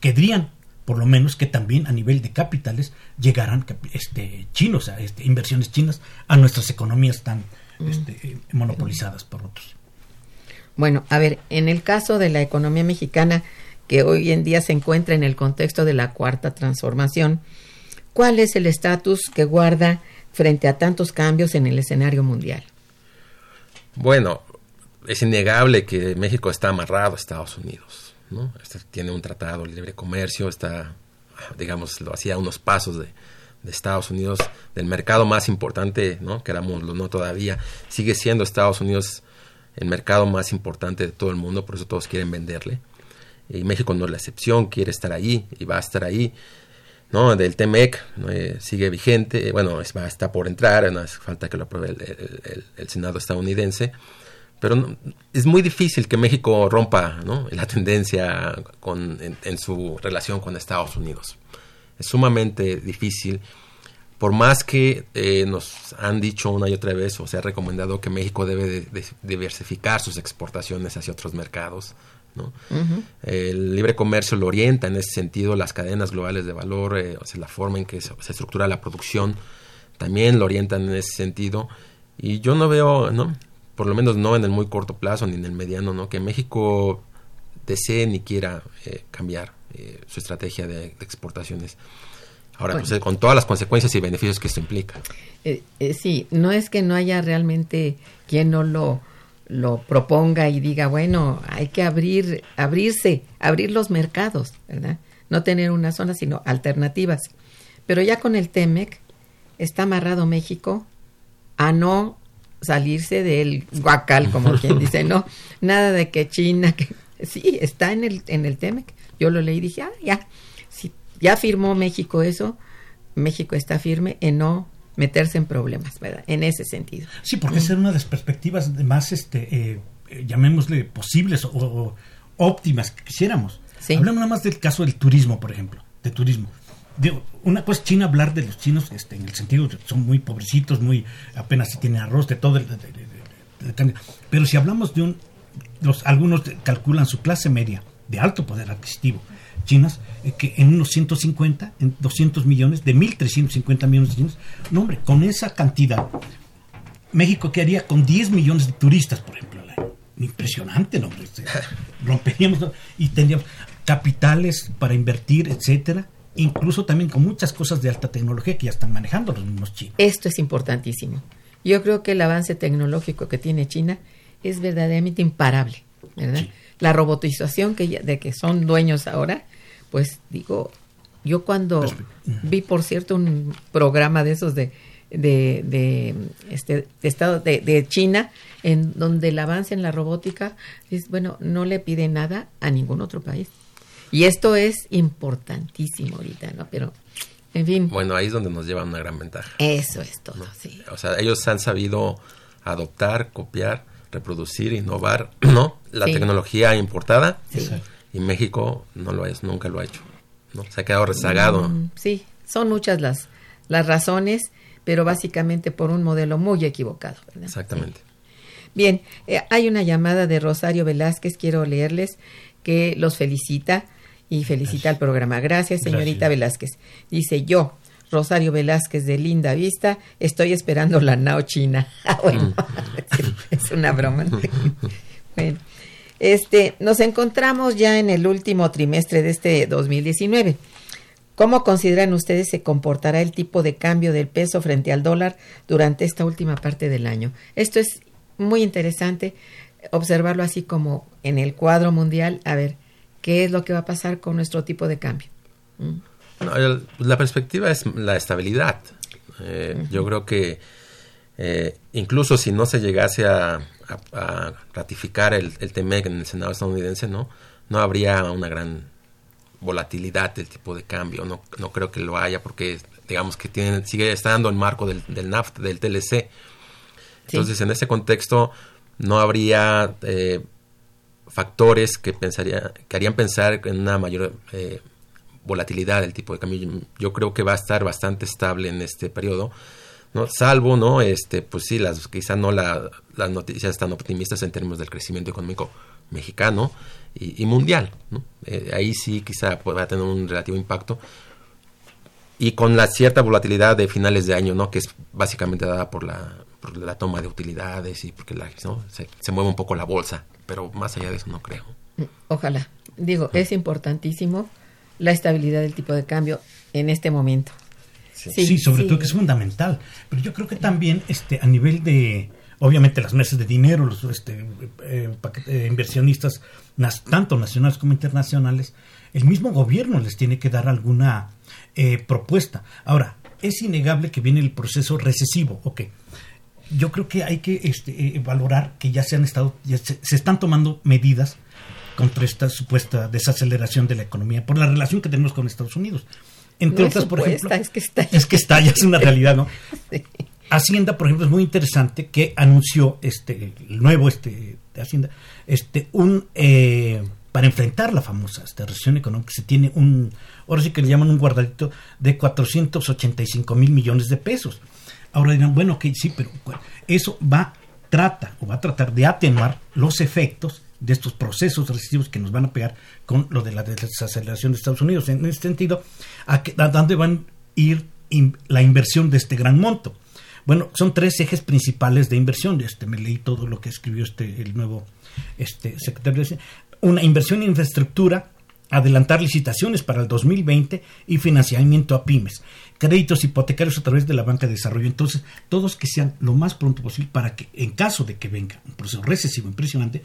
querrían, por lo menos, que también a nivel de capitales llegaran este, chinos, a, este, inversiones chinas a nuestras economías tan este, monopolizadas por otros. Bueno, a ver, en el caso de la economía mexicana, que hoy en día se encuentra en el contexto de la cuarta transformación, ¿cuál es el estatus que guarda frente a tantos cambios en el escenario mundial? Bueno, es innegable que México está amarrado a Estados Unidos, ¿no? Tiene un tratado de libre comercio, está, digamos, lo hacía unos pasos de, Estados Unidos, del mercado más importante, ¿no? Querámoslo, no todavía, sigue siendo Estados Unidos el mercado más importante de todo el mundo, por eso todos quieren venderle. Y México no es la excepción, quiere estar ahí y va a estar ahí. ¿no? Del TEMEC. Eh, sigue vigente, bueno, es- está por entrar, no hace falta que lo apruebe el Senado estadounidense, pero no- es muy difícil que México rompa ¿no? la tendencia con, en, en su relación con Estados Unidos. Es sumamente difícil, por más que eh, nos han dicho una y otra vez o se ha recomendado que México debe de- de diversificar sus exportaciones hacia otros mercados, ¿no? El libre comercio lo orienta en ese sentido, las cadenas globales de valor, eh, o sea, la forma en que se, se estructura la producción, también lo orientan en ese sentido. Y yo no veo, ¿no? Por lo menos no en el muy corto plazo ni en el mediano, ¿no? Que México desee ni quiera eh, cambiar eh, su estrategia de, de exportaciones. Ahora, Bueno. pues, eh, con todas las consecuencias y beneficios que esto implica. Eh, eh, sí, no es que no haya realmente quien no lo, lo proponga y diga, bueno, hay que abrir, abrirse, abrir los mercados, ¿verdad? No tener una zona, sino alternativas. Pero ya con el TEMEC está amarrado México a no salirse del guacal, como quien dice, no, [LAUGHS] nada de que China, que sí, está en el, en el TEMEC. Yo lo leí y dije, ah, ya, si ya firmó México eso, México está firme en no meterse en problemas, ¿verdad? En ese sentido. Sí, porque esa es una de las perspectivas más, este, eh, llamémosle, posibles o, o óptimas que quisiéramos. Sí. Hablemos nada más del caso del turismo, por ejemplo, de turismo. Digo, una cosa es China hablar de los chinos este, en el sentido de que son muy pobrecitos, muy apenas si tienen arroz, de todo. el- de- de- pero si hablamos de un, los, algunos calculan su clase media de alto poder adquisitivo, chinas, eh, que en unos 150, en 200 millones, de 1.350 millones de chinos, no hombre, con esa cantidad, México qué haría con 10 millones de turistas, por ejemplo, al año. Impresionante, ¿no? hombre? [LAUGHS] Romperíamos y tendríamos capitales para invertir, etcétera, incluso también con muchas cosas de alta tecnología que ya están manejando los mismos chinos. Esto es importantísimo. Yo creo que el avance tecnológico que tiene China es verdaderamente imparable, ¿verdad? Sí. La robotización que ya- de que son dueños ahora, pues digo, yo cuando Perspe- vi, por cierto, un programa de esos de de, de, este de estado de, de China en donde el avance en la robótica es bueno no le pide nada a ningún otro país y esto es importantísimo ahorita no pero en fin Bueno, ahí es donde nos lleva una gran ventaja. eso es todo sí O sea, ellos han sabido adoptar, copiar, reproducir, innovar, [CLEARS THROAT] ¿no? La Sí. tecnología importada Sí. Y México no lo es, nunca lo ha hecho. ¿no? Se ha quedado rezagado. Mm, sí, son muchas las, las razones, pero básicamente por un modelo muy equivocado. ¿verdad? Exactamente. Bien, eh, hay una llamada de Rosario Velázquez, quiero leerles, que los felicita y felicita al programa. Gracias, señorita Gracias. Velázquez. Dice yo, Rosario Velázquez de Linda Vista, estoy esperando la Nao China. [LAUGHS] Ah, bueno, [LAUGHS] es una broma. ¿no? [LAUGHS] bueno, este, nos encontramos ya en el último trimestre de este 2019. ¿Cómo consideran ustedes se comportará el tipo de cambio del peso frente al dólar durante esta última parte del año? Esto es muy interesante observarlo así como en el cuadro mundial, a ver qué es lo que va a pasar con nuestro tipo de cambio. ¿Mm? No, el- la perspectiva es la estabilidad. Eh, Yo creo que eh, incluso si no se llegase a, a- a ratificar el, el TEMEC en el Senado estadounidense, no, no habría una gran volatilidad del tipo de cambio. No, no creo que lo haya porque digamos que tiene, sigue estando en marco del, del NAFTA, del TLC. Entonces, en ese contexto, no habría eh, factores que pensaría, que harían pensar en una mayor eh, volatilidad del tipo de cambio. Yo- creo que va a estar bastante estable en este periodo, ¿no? Salvo, ¿no? Este, pues sí, las, quizá no la- las noticias tan optimistas en términos del crecimiento económico mexicano y, mundial, ¿no? Eh, ahí sí quizá pueda tener un relativo impacto y con la cierta volatilidad de finales de año, ¿no? Que es básicamente dada por la, la toma de utilidades y porque la, se, se mueve un poco la bolsa, pero más allá de eso no creo. Ojalá. Digo, es importantísimo la estabilidad del tipo de cambio en este momento. Sí, sobre todo que es fundamental. Pero yo creo que también este a nivel de, obviamente las mesas de dinero, los este, eh, eh, inversionistas, nas- tanto nacionales como internacionales, el mismo gobierno les tiene que dar alguna eh, propuesta. Ahora, es innegable que viene el proceso recesivo, ok. Yo creo que hay que este, eh, valorar que ya se han estado, ya se, se están tomando medidas contra esta supuesta desaceleración de la economía por la relación que tenemos con Estados Unidos. Entre No otras, por ejemplo, es que está es que está, ya es una realidad, ¿no? [LAUGHS] Sí. Hacienda, por ejemplo, es muy interesante que anunció este el nuevo este de Hacienda este un eh, para enfrentar la famosa esta recesión económica se tiene un ahora sí que le llaman un guardadito de 485 mil millones de pesos. Ahora dirán bueno que sí, pero eso va trata o va a tratar de atenuar los efectos de estos procesos recesivos que nos van a pegar con lo de la desaceleración de Estados Unidos. En ese sentido, ¿a, qué- a dónde van a ir la inversión de este gran monto? Bueno, son tres ejes principales de inversión. Este, me leí todo lo que escribió este el nuevo este secretario. de. Una inversión en infraestructura, adelantar licitaciones para el 2020 y financiamiento a pymes, créditos hipotecarios a través de la banca de desarrollo. Entonces, todos que sean lo más pronto posible para que, en caso de que venga un proceso recesivo impresionante,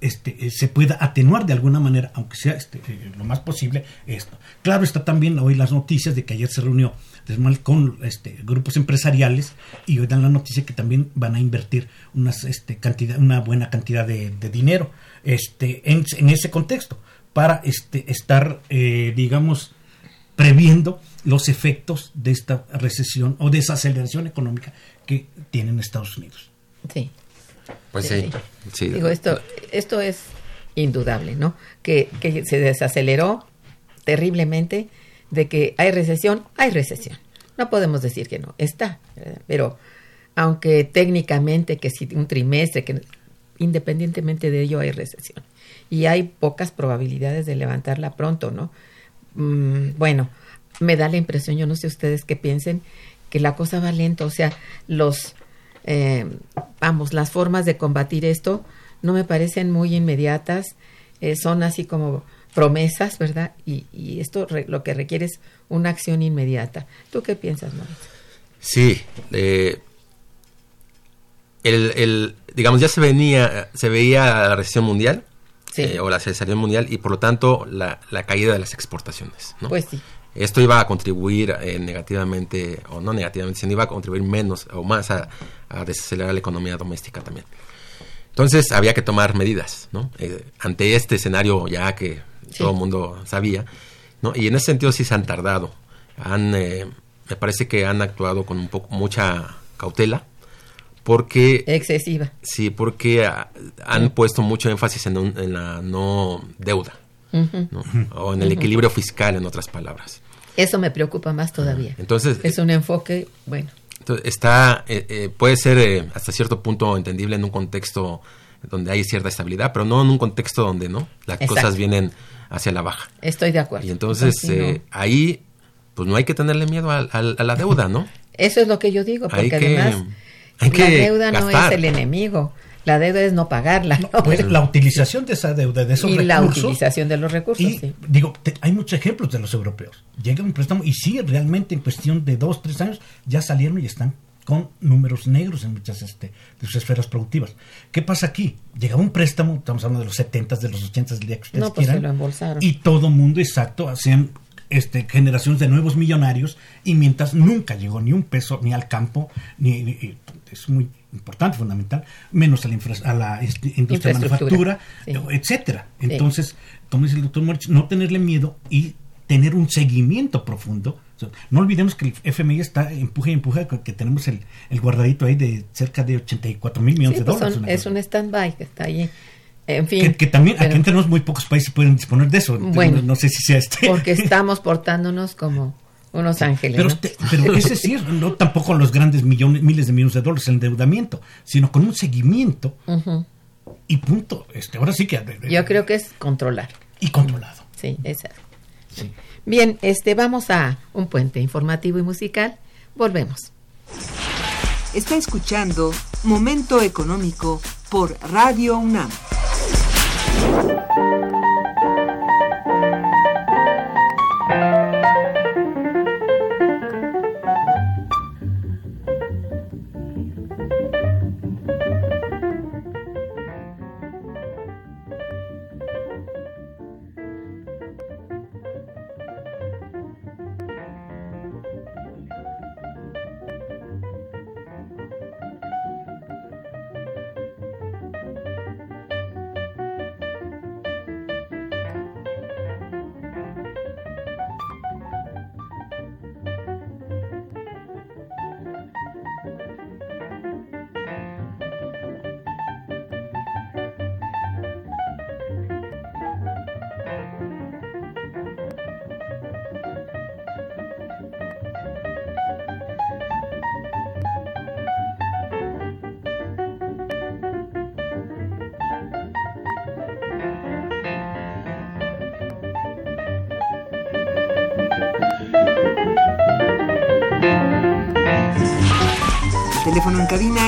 este, eh, se pueda atenuar de alguna manera, aunque sea este, eh, lo más posible, esto. Claro, está también hoy las noticias de que ayer se reunió con este, grupos empresariales y hoy dan la noticia que también van a invertir unas, este, cantidad, una buena cantidad de, dinero este, en, ese contexto para este, estar, eh, digamos, previendo los efectos de esta recesión o desaceleración económica que tienen Estados Unidos. Sí. Pues sí. sí. Digo, esto, esto es indudable, ¿no? Que, que se desaceleró terriblemente de que hay recesión, hay recesión. No podemos decir que no, está, ¿verdad? pero aunque técnicamente que si un trimestre, que independientemente de ello hay recesión y hay pocas probabilidades de levantarla pronto, ¿no? Mm, bueno, me da la impresión, yo no sé ustedes qué piensen, que la cosa va lento, o sea, los, eh, vamos, las formas de combatir esto no me parecen muy inmediatas, eh, son así como promesas, ¿verdad? Y, y esto re, lo que requiere es una acción inmediata. ¿Tú qué piensas, Mauricio? Sí, eh, el, el, digamos, ya se venía, se veía la recesión mundial, sí. eh, o la recesión mundial, y por lo tanto la, la caída de las exportaciones, ¿no? Pues sí. Esto iba a contribuir eh, negativamente, o no negativamente, sino iba a contribuir menos o más a, a desacelerar la economía doméstica también. Entonces había que tomar medidas, ¿no? Eh, ante este escenario ya que sí. todo el mundo sabía, ¿no? Y en ese sentido sí se han tardado. Han, eh, me parece que han actuado con un poco mucha cautela, porque excesiva. Sí, porque han sí. puesto mucho énfasis en, un, en la no deuda. Uh -huh. ¿no? o en el uh -huh. equilibrio fiscal, en otras palabras. Eso me preocupa más todavía. Entonces es un enfoque bueno. Entonces, está eh, eh, puede ser eh, hasta cierto punto entendible en un contexto donde hay cierta estabilidad, pero no en un contexto donde no las Exacto. cosas vienen hacia la baja. Estoy de acuerdo. Y entonces no. ahí pues no hay que tenerle miedo a, a, a, la deuda, ¿no? Eso es lo que yo digo, porque además que, hay la deuda gastar. no es el enemigo. La deuda es no pagarla. No, pues la utilización de esa deuda, de esos y recursos. la utilización de los recursos. Y, sí. digo, te, hay muchos ejemplos de los europeos. Llega un préstamo y sí, realmente en cuestión de dos, tres años ya salieron y están con números negros en muchas este, de sus esferas productivas. ¿Qué pasa aquí? Llegaba un préstamo, estamos hablando de los 70 de los 80 del día que ustedes no, pues quieran. lo embolsaron. Y todo mundo, exacto, hacían este, generaciones de nuevos millonarios y mientras nunca llegó ni un peso ni al campo, ni, ni es muy importante, fundamental, menos a la, infra, a la este, industria de manufactura, sí. etcétera. Entonces, sí. como dice el doctor Moritz, no tenerle miedo y tener un seguimiento profundo. O sea, no olvidemos que el FMI está empuje y empuje, que tenemos el, el guardadito ahí de cerca de 84 mil millones sí, de dólares. Pues son, es un stand-by que está ahí. En fin, que, que también pero, aquí tenemos muy pocos países pueden disponer de eso. Bueno, no, no sé si sea este. Porque [LAUGHS] estamos portándonos como unos ángeles. Pero, ¿no? te, pero [LAUGHS] ese sí es, no tampoco los grandes millones, miles de millones de dólares el endeudamiento, sino con un seguimiento uh -huh. y punto. Este, ahora sí que. Yo creo que es controlar. Y controlado. Sí, exacto. Sí. Bien, este, vamos a un puente informativo y musical. Volvemos. Está escuchando Momento Económico por Radio UNAM.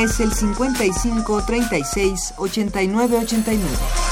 Es el 55 36 89 89.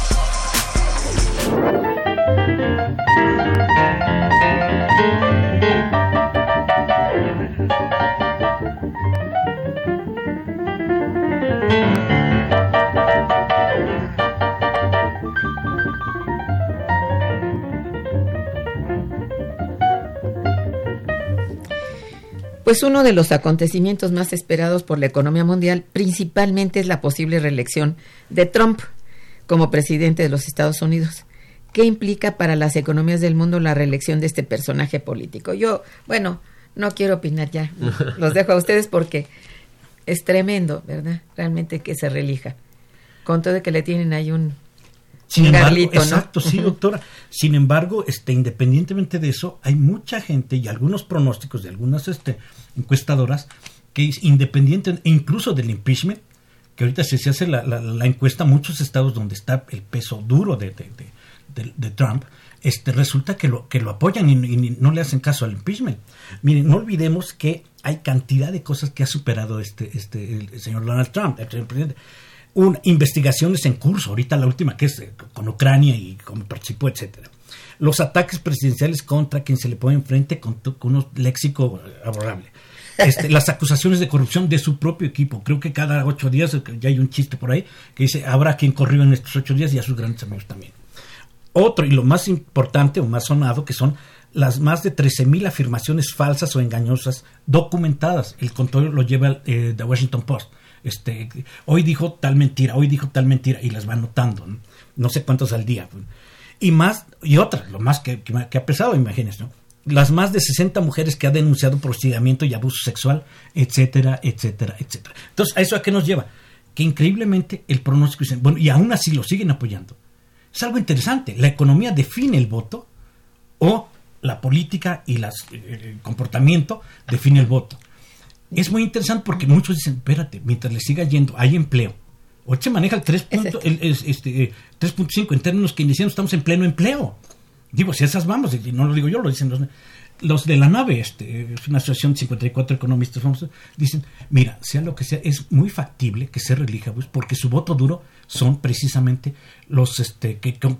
Pues uno de los acontecimientos más esperados por la economía mundial principalmente es la posible reelección de Trump como presidente de los Estados Unidos. ¿Qué implica para las economías del mundo la reelección de este personaje político? Yo, bueno, no quiero opinar ya. [LAUGHS] Los dejo a ustedes porque es tremendo, ¿verdad? Realmente que se relija. Con todo de que le tienen ahí un sin embargo, Carlito, ¿no? exacto, sí, doctora. Sin embargo, este, independientemente de eso, hay mucha gente y algunos pronósticos de algunas este, encuestadoras que es independiente, e incluso del impeachment, que ahorita si se hace la, la- la encuesta, muchos estados donde está el peso duro de, de- de- de- Trump, este, resulta que lo, que lo apoyan y, y no le hacen caso al impeachment. Miren, no olvidemos que hay cantidad de cosas que ha superado este, este, el, señor Donald Trump, el presidente. Un, investigaciones en curso, ahorita la última que es eh, con Ucrania y cómo participó, etcétera. Los ataques presidenciales contra quien se le pone enfrente con, un léxico eh, favorable. Este, las acusaciones de corrupción de su propio equipo. Creo que cada ocho días, eh, ya hay un chiste por ahí, que dice, habrá quien corrió en estos ocho días y a sus grandes amigos también. Otro, y lo más importante o más sonado, que son las más de 13.000 afirmaciones falsas o engañosas documentadas. El control lo lleva eh, The Washington Post. Este, hoy dijo tal mentira, hoy dijo tal mentira, y las va anotando. No, sé cuántos al día. Y más, y otra, lo más que, que, ha pesado, imagínense, ¿no? Las más de 60 mujeres que ha denunciado hostigamiento y abuso sexual, etcétera, etcétera, etcétera. Entonces, ¿a eso a qué nos lleva? Que increíblemente el pronóstico bueno, y aún así lo siguen apoyando. Es algo interesante. La economía define el voto o la política y eh, el comportamiento define el voto. Es muy interesante porque muchos dicen, espérate, mientras le siga yendo, hay empleo. Hoy se maneja el 3.5 Exacto. el- es- este, eh, 3.5 en términos keynesianos, estamos en pleno empleo. Digo, si esas vamos, y no lo digo yo, lo dicen los, los de la nave, este, es una asociación de 54 economistas famosos, dicen, mira, sea lo que sea, es muy factible que se relija, pues, porque su voto duro son precisamente los este, que, que,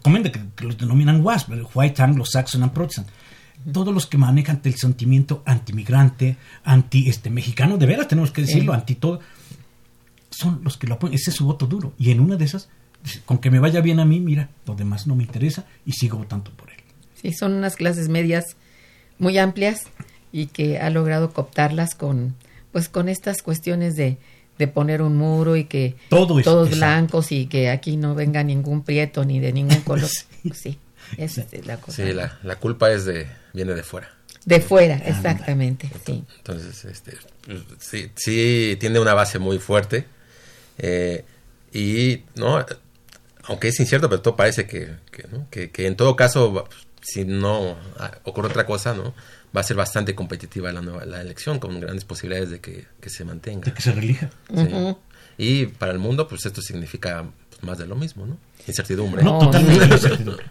que, los denominan WASP, White Anglo-Saxon and Protestant. Todos los que manejan el sentimiento antimigrante, anti este mexicano, de veras tenemos que decirlo, Sí. anti todo, son los que lo apoyan. Ese es su voto duro. Y en una de esas, con que me vaya bien a mí, mira, lo demás no me interesa y sigo votando por él. Sí, son unas clases medias muy amplias y que ha logrado cooptarlas con, pues, con estas cuestiones de, de poner un muro y que Todo es- todos exacto. blancos y que aquí no venga ningún prieto ni de ningún [LAUGHS] color. Sí. sí, esa es la cosa. Sí, la, la culpa es de viene de fuera. De fuera, exactamente, sí. Entonces, este, pues, sí, sí tiene una base muy fuerte. eh, y, ¿no? Aunque es incierto, pero todo parece que, que, ¿no? que, que en todo caso, va- si no ah, ocurre otra cosa, ¿no? Va a ser bastante competitiva la, nueva, la elección, con grandes posibilidades de que, que se mantenga. De que se relija. Sí. Y para el mundo, pues esto significa pues, más de lo mismo, ¿no? Incertidumbre. No, totalmente. sí. incertidumbre.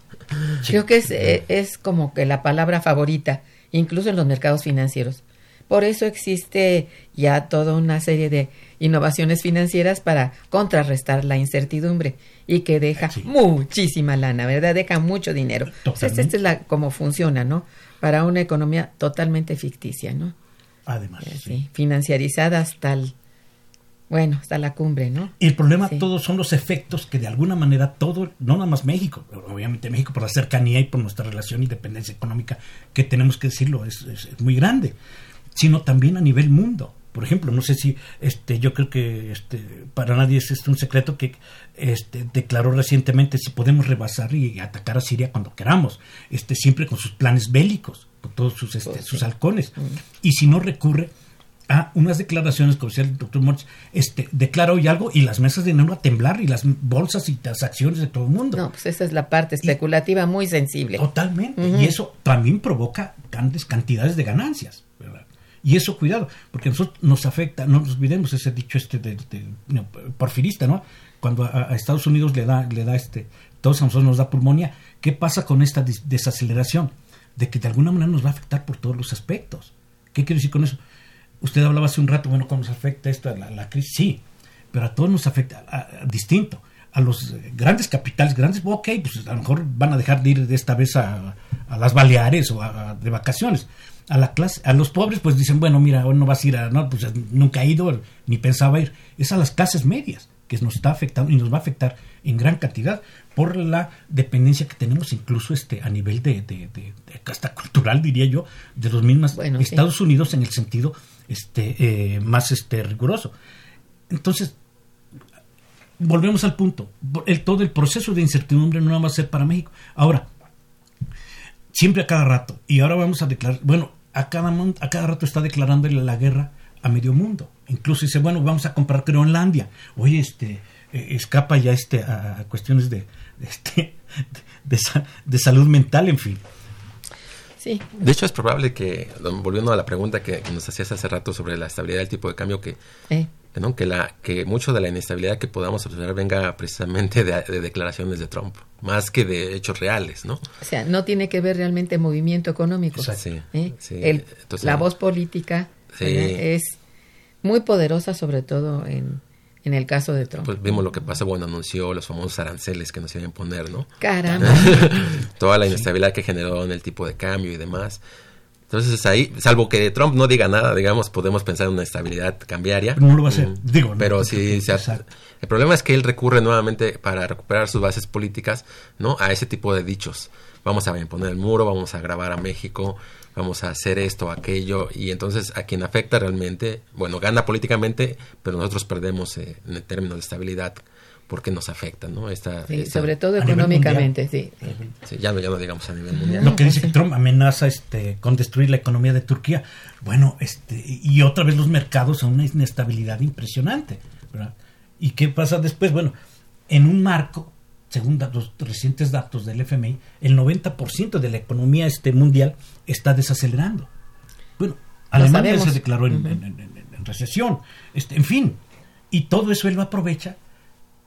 Creo que es, eh, es como que la palabra favorita, incluso en los mercados financieros. Por eso existe ya toda una serie de innovaciones financieras para contrarrestar la incertidumbre y que deja Sí. muchísima lana, ¿verdad? Deja mucho dinero. Esta, es la como funciona, ¿no? Para una economía totalmente ficticia, ¿no? Además. Eh, sí. sí, financiarizada hasta el, bueno, hasta la cumbre, ¿no? El problema Sí. todos son los efectos que de alguna manera todo, no nada más México, obviamente México por la cercanía y por nuestra relación y dependencia económica, que tenemos que decirlo, es, es- es muy grande, sino también a nivel mundo. Por ejemplo, no sé si este yo creo que este para nadie es este un secreto que este declaró recientemente si podemos rebasar y atacar a Siria cuando queramos, este siempre con sus planes bélicos, con todos sus este, Pues sus halcones. Y si no recurre a unas declaraciones, como decía el doctor Moritz, este, declara hoy algo y las mesas de dinero a temblar y las bolsas y las acciones de todo el mundo. No, pues esa es la parte especulativa muy sensible. Totalmente. Y eso también provoca grandes cantidades de ganancias. ¿verdad? Y eso, cuidado, porque a nosotros nos afecta, no nos olvidemos ese dicho este de, de- porfirista, ¿no? Cuando a, a Estados Unidos le da, le da este, todos a nosotros nos da pulmonía, ¿qué pasa con esta des- desaceleración? De que de alguna manera nos va a afectar por todos los aspectos. ¿Qué quiero decir con eso? Usted hablaba hace un rato, bueno, ¿cómo nos afecta esto, la, la crisis? Sí, pero a todos nos afecta a- a- distinto. A los eh, grandes capitales, grandes, ok, pues a lo mejor van a dejar de ir de esta vez a, a las Baleares o a- a- de vacaciones. A la clase, a los pobres, pues dicen, bueno, mira, hoy no vas a ir a, no, pues nunca he ido, ni pensaba ir. Es a las clases medias que nos está afectando y nos va a afectar en gran cantidad por la dependencia que tenemos incluso este a nivel de, de, de- de- hasta cultural diría yo de los mismos Bueno, sí. Estados Unidos en el sentido este eh, más este riguroso. Entonces volvemos al punto. El todo el proceso de incertidumbre no va a ser para México. Ahora siempre a cada rato y ahora vamos a declarar bueno a cada a cada rato está declarándole la guerra a medio mundo. Incluso dice bueno vamos a comprar Groenlandia. Oye este eh, escapa ya este a, cuestiones de, este [LAUGHS] de, de salud mental en fin Sí, De hecho, es probable que, volviendo a la pregunta que, nos hacías hace rato sobre la estabilidad del tipo de cambio, que, eh, ¿no? que, la, que mucho de la inestabilidad que podamos observar venga precisamente de, de declaraciones de Trump, más que de hechos reales, ¿no? o sea, no tiene que ver realmente movimiento económico. Sí, ¿eh? sí. El- Entonces, la voz política es muy poderosa, sobre todo en, en el caso de Trump. Pues vimos lo que pasó, bueno, anunció los famosos aranceles que nos iban a poner, ¿no? Caramba. [LAUGHS] Toda la inestabilidad que generó en el tipo de cambio y demás. Entonces ahí, salvo que Trump no diga nada, digamos, podemos pensar en una estabilidad cambiaria. no lo va a hacer Mm, digo ¿no? Pero Porque- sí, se ha- el problema es que él recurre nuevamente para recuperar sus bases políticas, ¿no? A ese tipo de dichos. Vamos a imponer el muro, vamos a grabar a México, vamos a hacer esto, aquello, y entonces a quien afecta realmente, bueno, gana políticamente, pero nosotros perdemos eh, en el término de estabilidad porque nos afecta, ¿no? Esta, Sí, esta- sobre todo a económicamente, sí. sí, ya, no, ya no digamos a nivel mundial. lo que dice que Trump amenaza este con destruir la economía de Turquía bueno este y otra vez los mercados son una inestabilidad impresionante ¿verdad? y qué pasa después bueno en un marco según da- los recientes datos del FMI el 90% de la economía este mundial está desacelerando bueno Alemania se declaró en, Ujú. en- en- en- en recesión este en fin y todo eso él lo aprovecha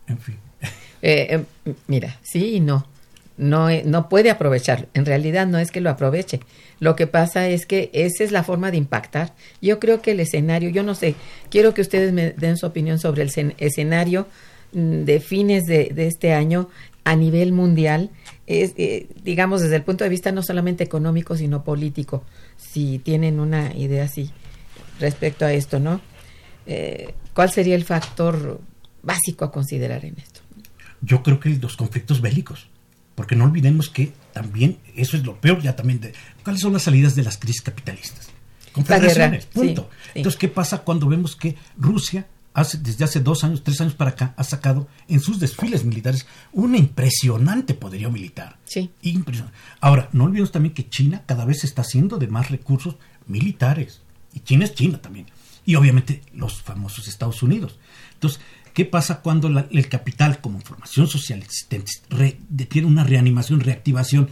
en fin [LAUGHS] Eh, eh, mira, sí y no. No, eh, no puede aprovechar. En realidad no es que lo aproveche. Lo que pasa es que esa es la forma de impactar. Yo creo que el escenario, yo no sé, quiero que ustedes me den su opinión sobre el cen- escenario de fines de, de este año a nivel mundial, es, eh, digamos, desde el punto de vista no solamente económico, sino político, si tienen una idea así respecto a esto, ¿no? Eh, ¿Cuál sería el factor básico a considerar en esto? yo creo que los conflictos bélicos, porque no olvidemos que también eso es lo peor ya también de cuáles son las salidas de las crisis capitalistas. Confederaciones, guerra, punto. sí, sí. Entonces, ¿qué pasa cuando vemos que Rusia hace desde hace dos años, tres años para acá ha sacado en sus desfiles militares un impresionante poderío militar? Sí. Impresionante. Ahora, no olvidemos también que China cada vez se está haciendo de más recursos militares. Y China es China también. Y obviamente los famosos Estados Unidos. Entonces, ¿qué pasa cuando la- el capital como formación social existente re- tiene una reanimación, reactivación?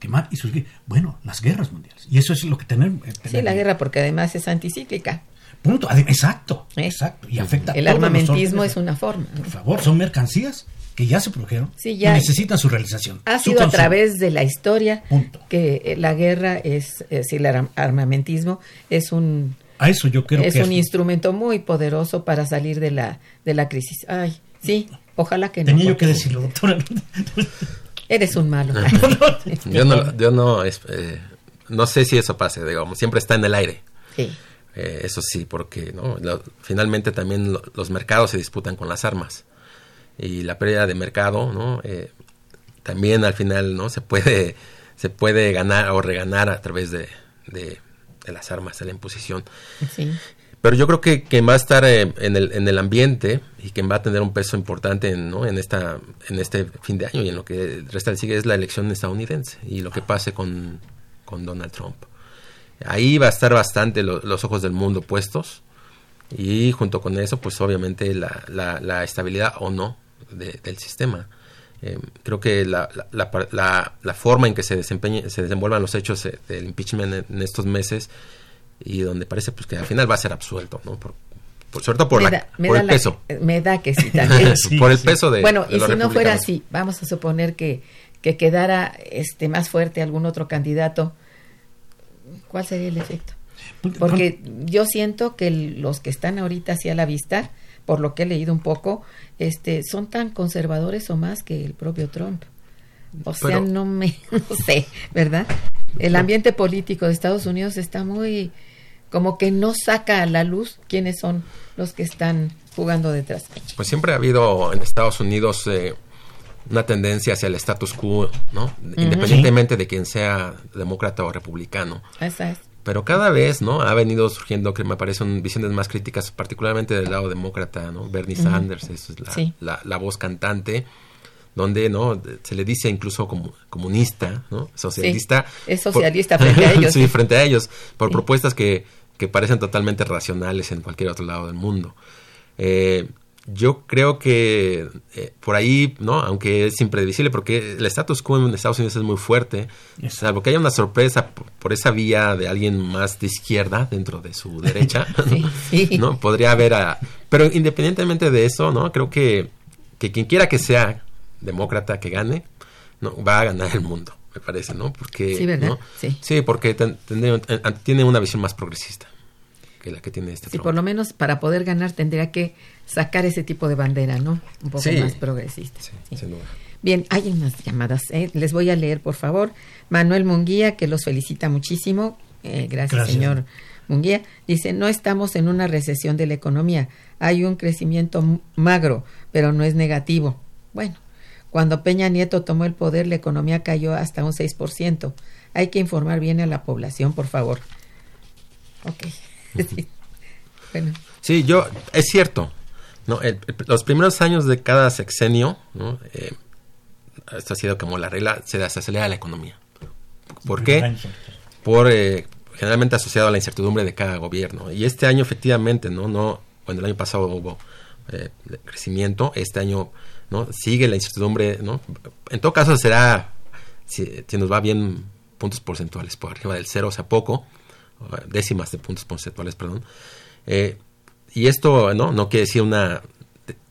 que ma- y surge- bueno, las guerras mundiales. Y eso es lo que tenemos. eh, Sí, la guerra, porque además es anticíclica. Punto. Exacto. ¿Eh? Exacto. Y afecta a El todos los armamentismo es una forma. ¿no? Por favor, son mercancías que ya se produjeron Sí, ya- y necesitan su realización. Ha su sido a través de la historia Punto. que eh, la guerra es, es decir, el arm- armamentismo es un A eso yo creo es que un es- instrumento muy poderoso para salir de la de la crisis. Ay, sí, ojalá que no. tenía yo que decirlo, doctora. [LAUGHS] Eres un malo. [LAUGHS] Yo no, yo no, eh, no sé si eso pase, digamos, siempre está en el aire. Sí. Eh, eso sí, porque ¿no? Lo- finalmente también lo- los mercados se disputan con las armas. Y la pérdida de mercado, ¿no? Eh, también al final, ¿no? Se puede, [LAUGHS] se puede ganar o reganar a través de, de- de las armas, de la imposición. Sí. Pero yo creo que quien va a estar eh, en, el, en el ambiente y quien va a tener un peso importante en, ¿no? en, esta, en este fin de año y en lo que resta del sigue es la elección estadounidense y lo que pase con, con Donald Trump. Ahí va a estar bastante lo- los ojos del mundo puestos y junto con eso, pues obviamente la, la, la estabilidad o no de- del sistema. Eh, creo que la, la, la, la- la forma en que se, desempeñe, se desenvuelvan los hechos eh, del impeachment en, en estos meses y donde parece pues que al final va a ser absuelto, ¿no? Por, por sobre todo por, me la, da, me por da el la- peso. me da que sí también. [LAUGHS] Sí, por el sí. peso de bueno, de y los si no fuera así, vamos a suponer que, que quedara este más fuerte algún otro candidato, ¿cuál sería el efecto? Pues, Porque yo siento que los que están ahorita hacia la vista por lo que he leído un poco, este, son tan conservadores o más que el propio Trump. O sea, no me, [LAUGHS] no sé, ¿verdad? El ambiente político de Estados Unidos está muy, como que no saca a la luz quiénes son los que están jugando detrás. Pues siempre ha habido en Estados Unidos eh, una tendencia hacia el status quo, ¿no? Independientemente de quién sea demócrata o republicano. Esa es. Pero cada vez, ¿no? Ha venido surgiendo, que me parecen visiones más críticas, particularmente del lado demócrata, ¿no? Bernie Sanders, esa es la, la, voz cantante, donde, ¿no? Se le dice incluso como comunista, ¿no? Socialista. es socialista [LAUGHS] frente a ellos. sí, frente a ellos, por propuestas que, que parecen totalmente racionales en cualquier otro lado del mundo. Eh, yo creo que eh, por ahí, ¿no? Aunque es imprevisible, porque el status quo en Estados Unidos es muy fuerte, salvo que haya una sorpresa por, esa vía de alguien más de izquierda dentro de su derecha, [LAUGHS] [LAUGHS] ¿no? Podría haber a... Pero independientemente de eso, ¿no? Creo que, que quien quiera que sea demócrata que gane, ¿no? Va a ganar el mundo, me parece, ¿no? Porque, sí, ¿verdad? Sí. sí, porque tiene una visión más progresista que la que tiene este Sí, por lo menos para poder ganar tendría que sacar ese tipo de bandera, ¿no? Un poco más progresista. Sí, Bien, hay unas llamadas, ¿eh? les voy a leer, por favor. Manuel Munguía, que los felicita muchísimo. Eh, gracias, señor Munguía. Dice, no estamos en una recesión de la economía. Hay un crecimiento magro, pero no es negativo. Bueno, cuando Peña Nieto tomó el poder, la economía cayó hasta un 6%. Hay que informar bien a la población, por favor. Ok. [LAUGHS] Sí, yo, es cierto. ¿No? los primeros años de cada sexenio, ¿no? Eh, esto ha sido como la regla, se desacelera la economía. ¿Por qué? Por, eh, generalmente asociado a la incertidumbre de cada gobierno. Y este año efectivamente, ¿no? no Bueno, el año pasado hubo eh, crecimiento, este año no sigue la incertidumbre, ¿no? En todo caso será, si, si nos va bien, puntos porcentuales por arriba del cero, o sea, poco, décimas de puntos porcentuales, perdón. Eh, y esto no, no quiere decir una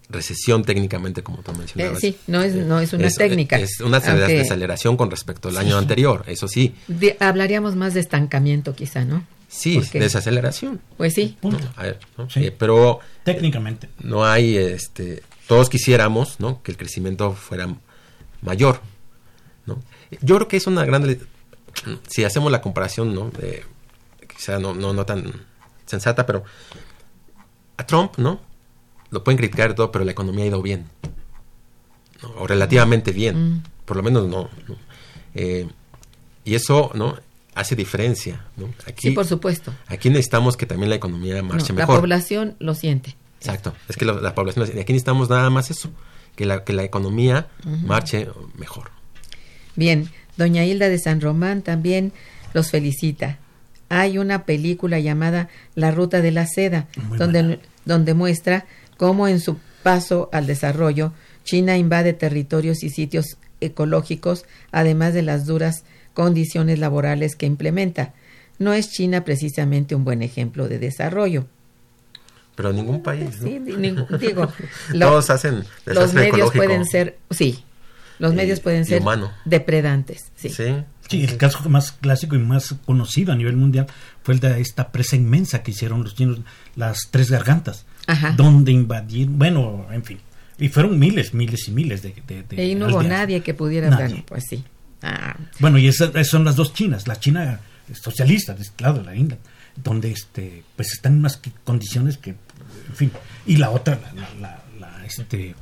recesión técnicamente como tú mencionabas. sí, no es, no es una técnica. Es una desaceleración con respecto al año anterior, eso sí. hablaríamos más de estancamiento quizá, ¿no? Sí, desaceleración. Pues sí. Eh, pero técnicamente no hay este todos quisiéramos, ¿no? que el crecimiento fuera mayor, ¿no? Yo creo que es una gran si hacemos la comparación, ¿no? De quizá no, no, no tan sensata, pero a Trump, ¿no? Lo pueden criticar todo, pero la economía ha ido bien. O relativamente bien. Mm. Por lo menos no. Eh, y eso, ¿no? Hace diferencia, ¿no? Aquí, sí, por supuesto. Aquí necesitamos que también la economía marche mejor. La población lo siente. Exacto. Es que la población lo siente. Aquí necesitamos nada más eso. Que la, que la economía marche mejor. Bien. Doña Hilda de San Román también los felicita hay una película llamada La Ruta de la Seda, donde, donde muestra cómo en su paso al desarrollo, China invade territorios y sitios ecológicos, además de las duras condiciones laborales que implementa. No es China precisamente un buen ejemplo de desarrollo. Pero ningún país. Sí, digo, [LAUGHS] todos hacen. Los medios pueden ser, sí, los medios pueden ser depredantes. Sí. sí. Sí, el caso más clásico y más conocido a nivel mundial fue el de esta presa inmensa que hicieron los chinos, las tres gargantas, donde invadir, bueno, en fin, y fueron miles, miles y miles de... de, y no hubo nadie que pudiera, nadie. pues sí. Ah. Bueno, y esas, son las dos Chinas, la China socialista, de este lado, la India, donde este, pues están en unas condiciones que, en fin, y la otra, la, la este,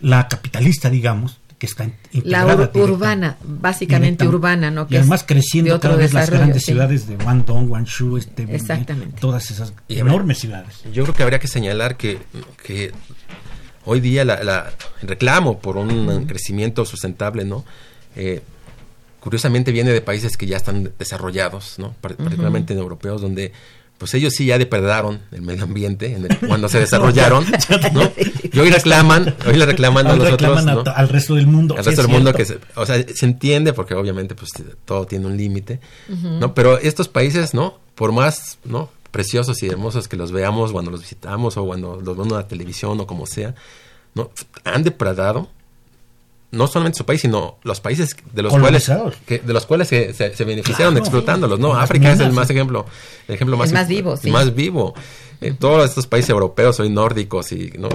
la capitalista, digamos, que está la urbana básicamente urbana no y además creciendo cada vez las grandes ciudades de Guangdong Guangzhou este exactamente. todas esas enormes ciudades. yo creo que habría que señalar que, que hoy día la, reclamo por un crecimiento sustentable no eh, curiosamente viene de países que ya están desarrollados no particularmente en europeos donde pues ellos sí ya depredaron el medio ambiente [LAUGHS] cuando se desarrollaron, ¿no? Y hoy reclaman, hoy le reclaman a nosotros, al resto del mundo. Al resto del mundo que, se, o sea, se entiende porque obviamente pues todo tiene un límite, ¿no? Pero estos países, ¿no? Por más, ¿no? Preciosos y hermosos que los veamos cuando los visitamos o cuando los vemos en la televisión o como sea, ¿no? Han depredado no solamente su país, sino los países de los cuales que, de los cuales se, se- se beneficiaron Claro, explotándolos, ¿no? África es el más ejemplo, el ejemplo más El más imp- vivo, sí. más vivo. Eh, todos estos países europeos hoy nórdicos y no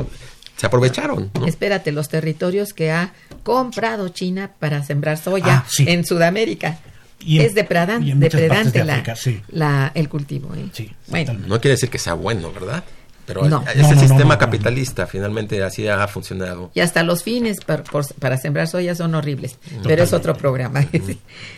se aprovecharon, ¿no? Espérate, los territorios que ha comprado China para sembrar soya Ah, sí. en Sudamérica. Y en- es depredan- y en depredante de la, África, sí. la- el cultivo. ¿eh? Sí, bueno, totalmente. No quiere decir que sea bueno, ¿verdad? Pero No. es No, el no, sistema no, no. capitalista, finalmente así ha funcionado. y hasta los fines par- por- para sembrar soya son horribles, pero es otro programa.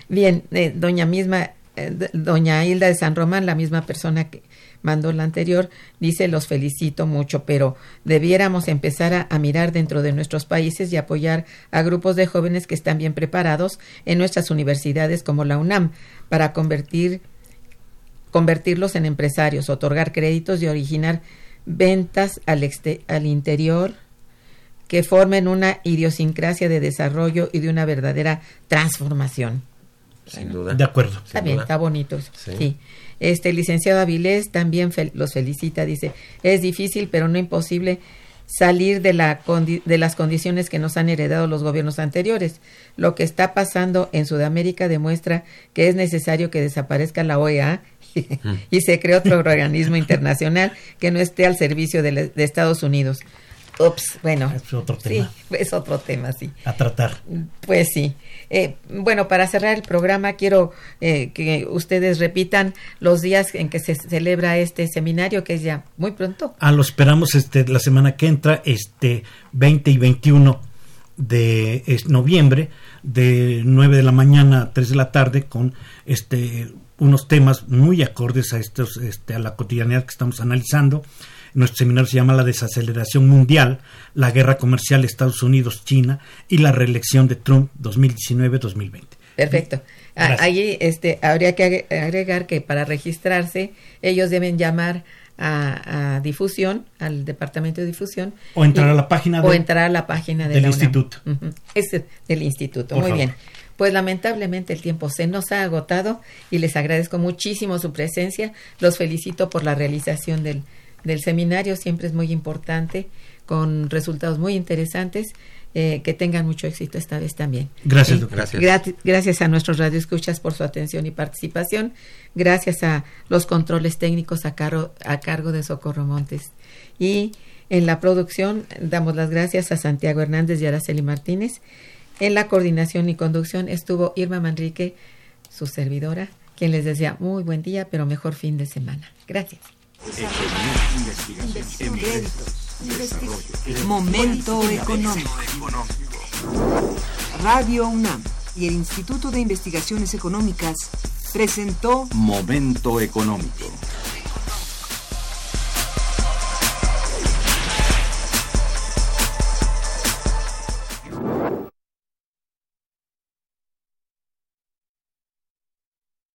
Bien, eh, doña misma, eh, doña Hilda de San Román, la misma persona que mandó la anterior, dice los felicito mucho, pero debiéramos empezar a, a mirar dentro de nuestros países y apoyar a grupos de jóvenes que están bien preparados en nuestras universidades como la UNAM para convertir convertirlos en empresarios, otorgar créditos y originar ventas al, al interior que formen una idiosincrasia de desarrollo y de una verdadera transformación. Sin duda. De acuerdo. Está Sin bien, duda. está bonito eso. Sí. Sí. Este el licenciado Avilés también fel- los felicita, dice, es difícil pero no imposible salir de, la condi- de las condiciones que nos han heredado los gobiernos anteriores. Lo que está pasando en Sudamérica demuestra que es necesario que desaparezca la OEA [LAUGHS] y se cree otro organismo internacional que no esté al servicio de, la- de Estados Unidos. Ups, bueno. Es otro tema. Sí, es otro tema, sí. A tratar. Pues sí. Eh, bueno, para cerrar el programa, quiero eh, que ustedes repitan los días en que se celebra este seminario, que es ya muy pronto. Ah, lo esperamos este la semana que entra, este 20 y 21 de noviembre, de 9 de la mañana a 3 de la tarde, con este unos temas muy acordes a estos, este, a la cotidianidad que estamos analizando. Nuestro seminario se llama La desaceleración mundial, la guerra comercial Estados Unidos-China y la reelección de Trump 2019-2020. Perfecto. Ah, Gracias. Allí este, habría que agre- agregar que para registrarse ellos deben llamar a, a difusión, al departamento de difusión. O entrar y- a la página O entrar a la página de del la instituto. Ujú. Es del instituto. Por Muy favor. bien. Pues lamentablemente el tiempo se nos ha agotado y les agradezco muchísimo su presencia. Los felicito por la realización del, del seminario. Siempre es muy importante, con resultados muy interesantes. Eh, que tengan mucho éxito esta vez también. Gracias, doctor. Gracias. Gracias a nuestros radioescuchas por su atención y participación. Gracias a los controles técnicos a cargo, a cargo de Socorro Montes. Y en la producción damos las gracias a Santiago Hernández y Araceli Martínez. En la coordinación y conducción estuvo Irma Manrique, su servidora, quien les desea muy buen día, pero mejor fin de semana. Gracias. Momento económico. Radio UNAM y el Instituto de Investigaciones Económicas presentó Momento económico.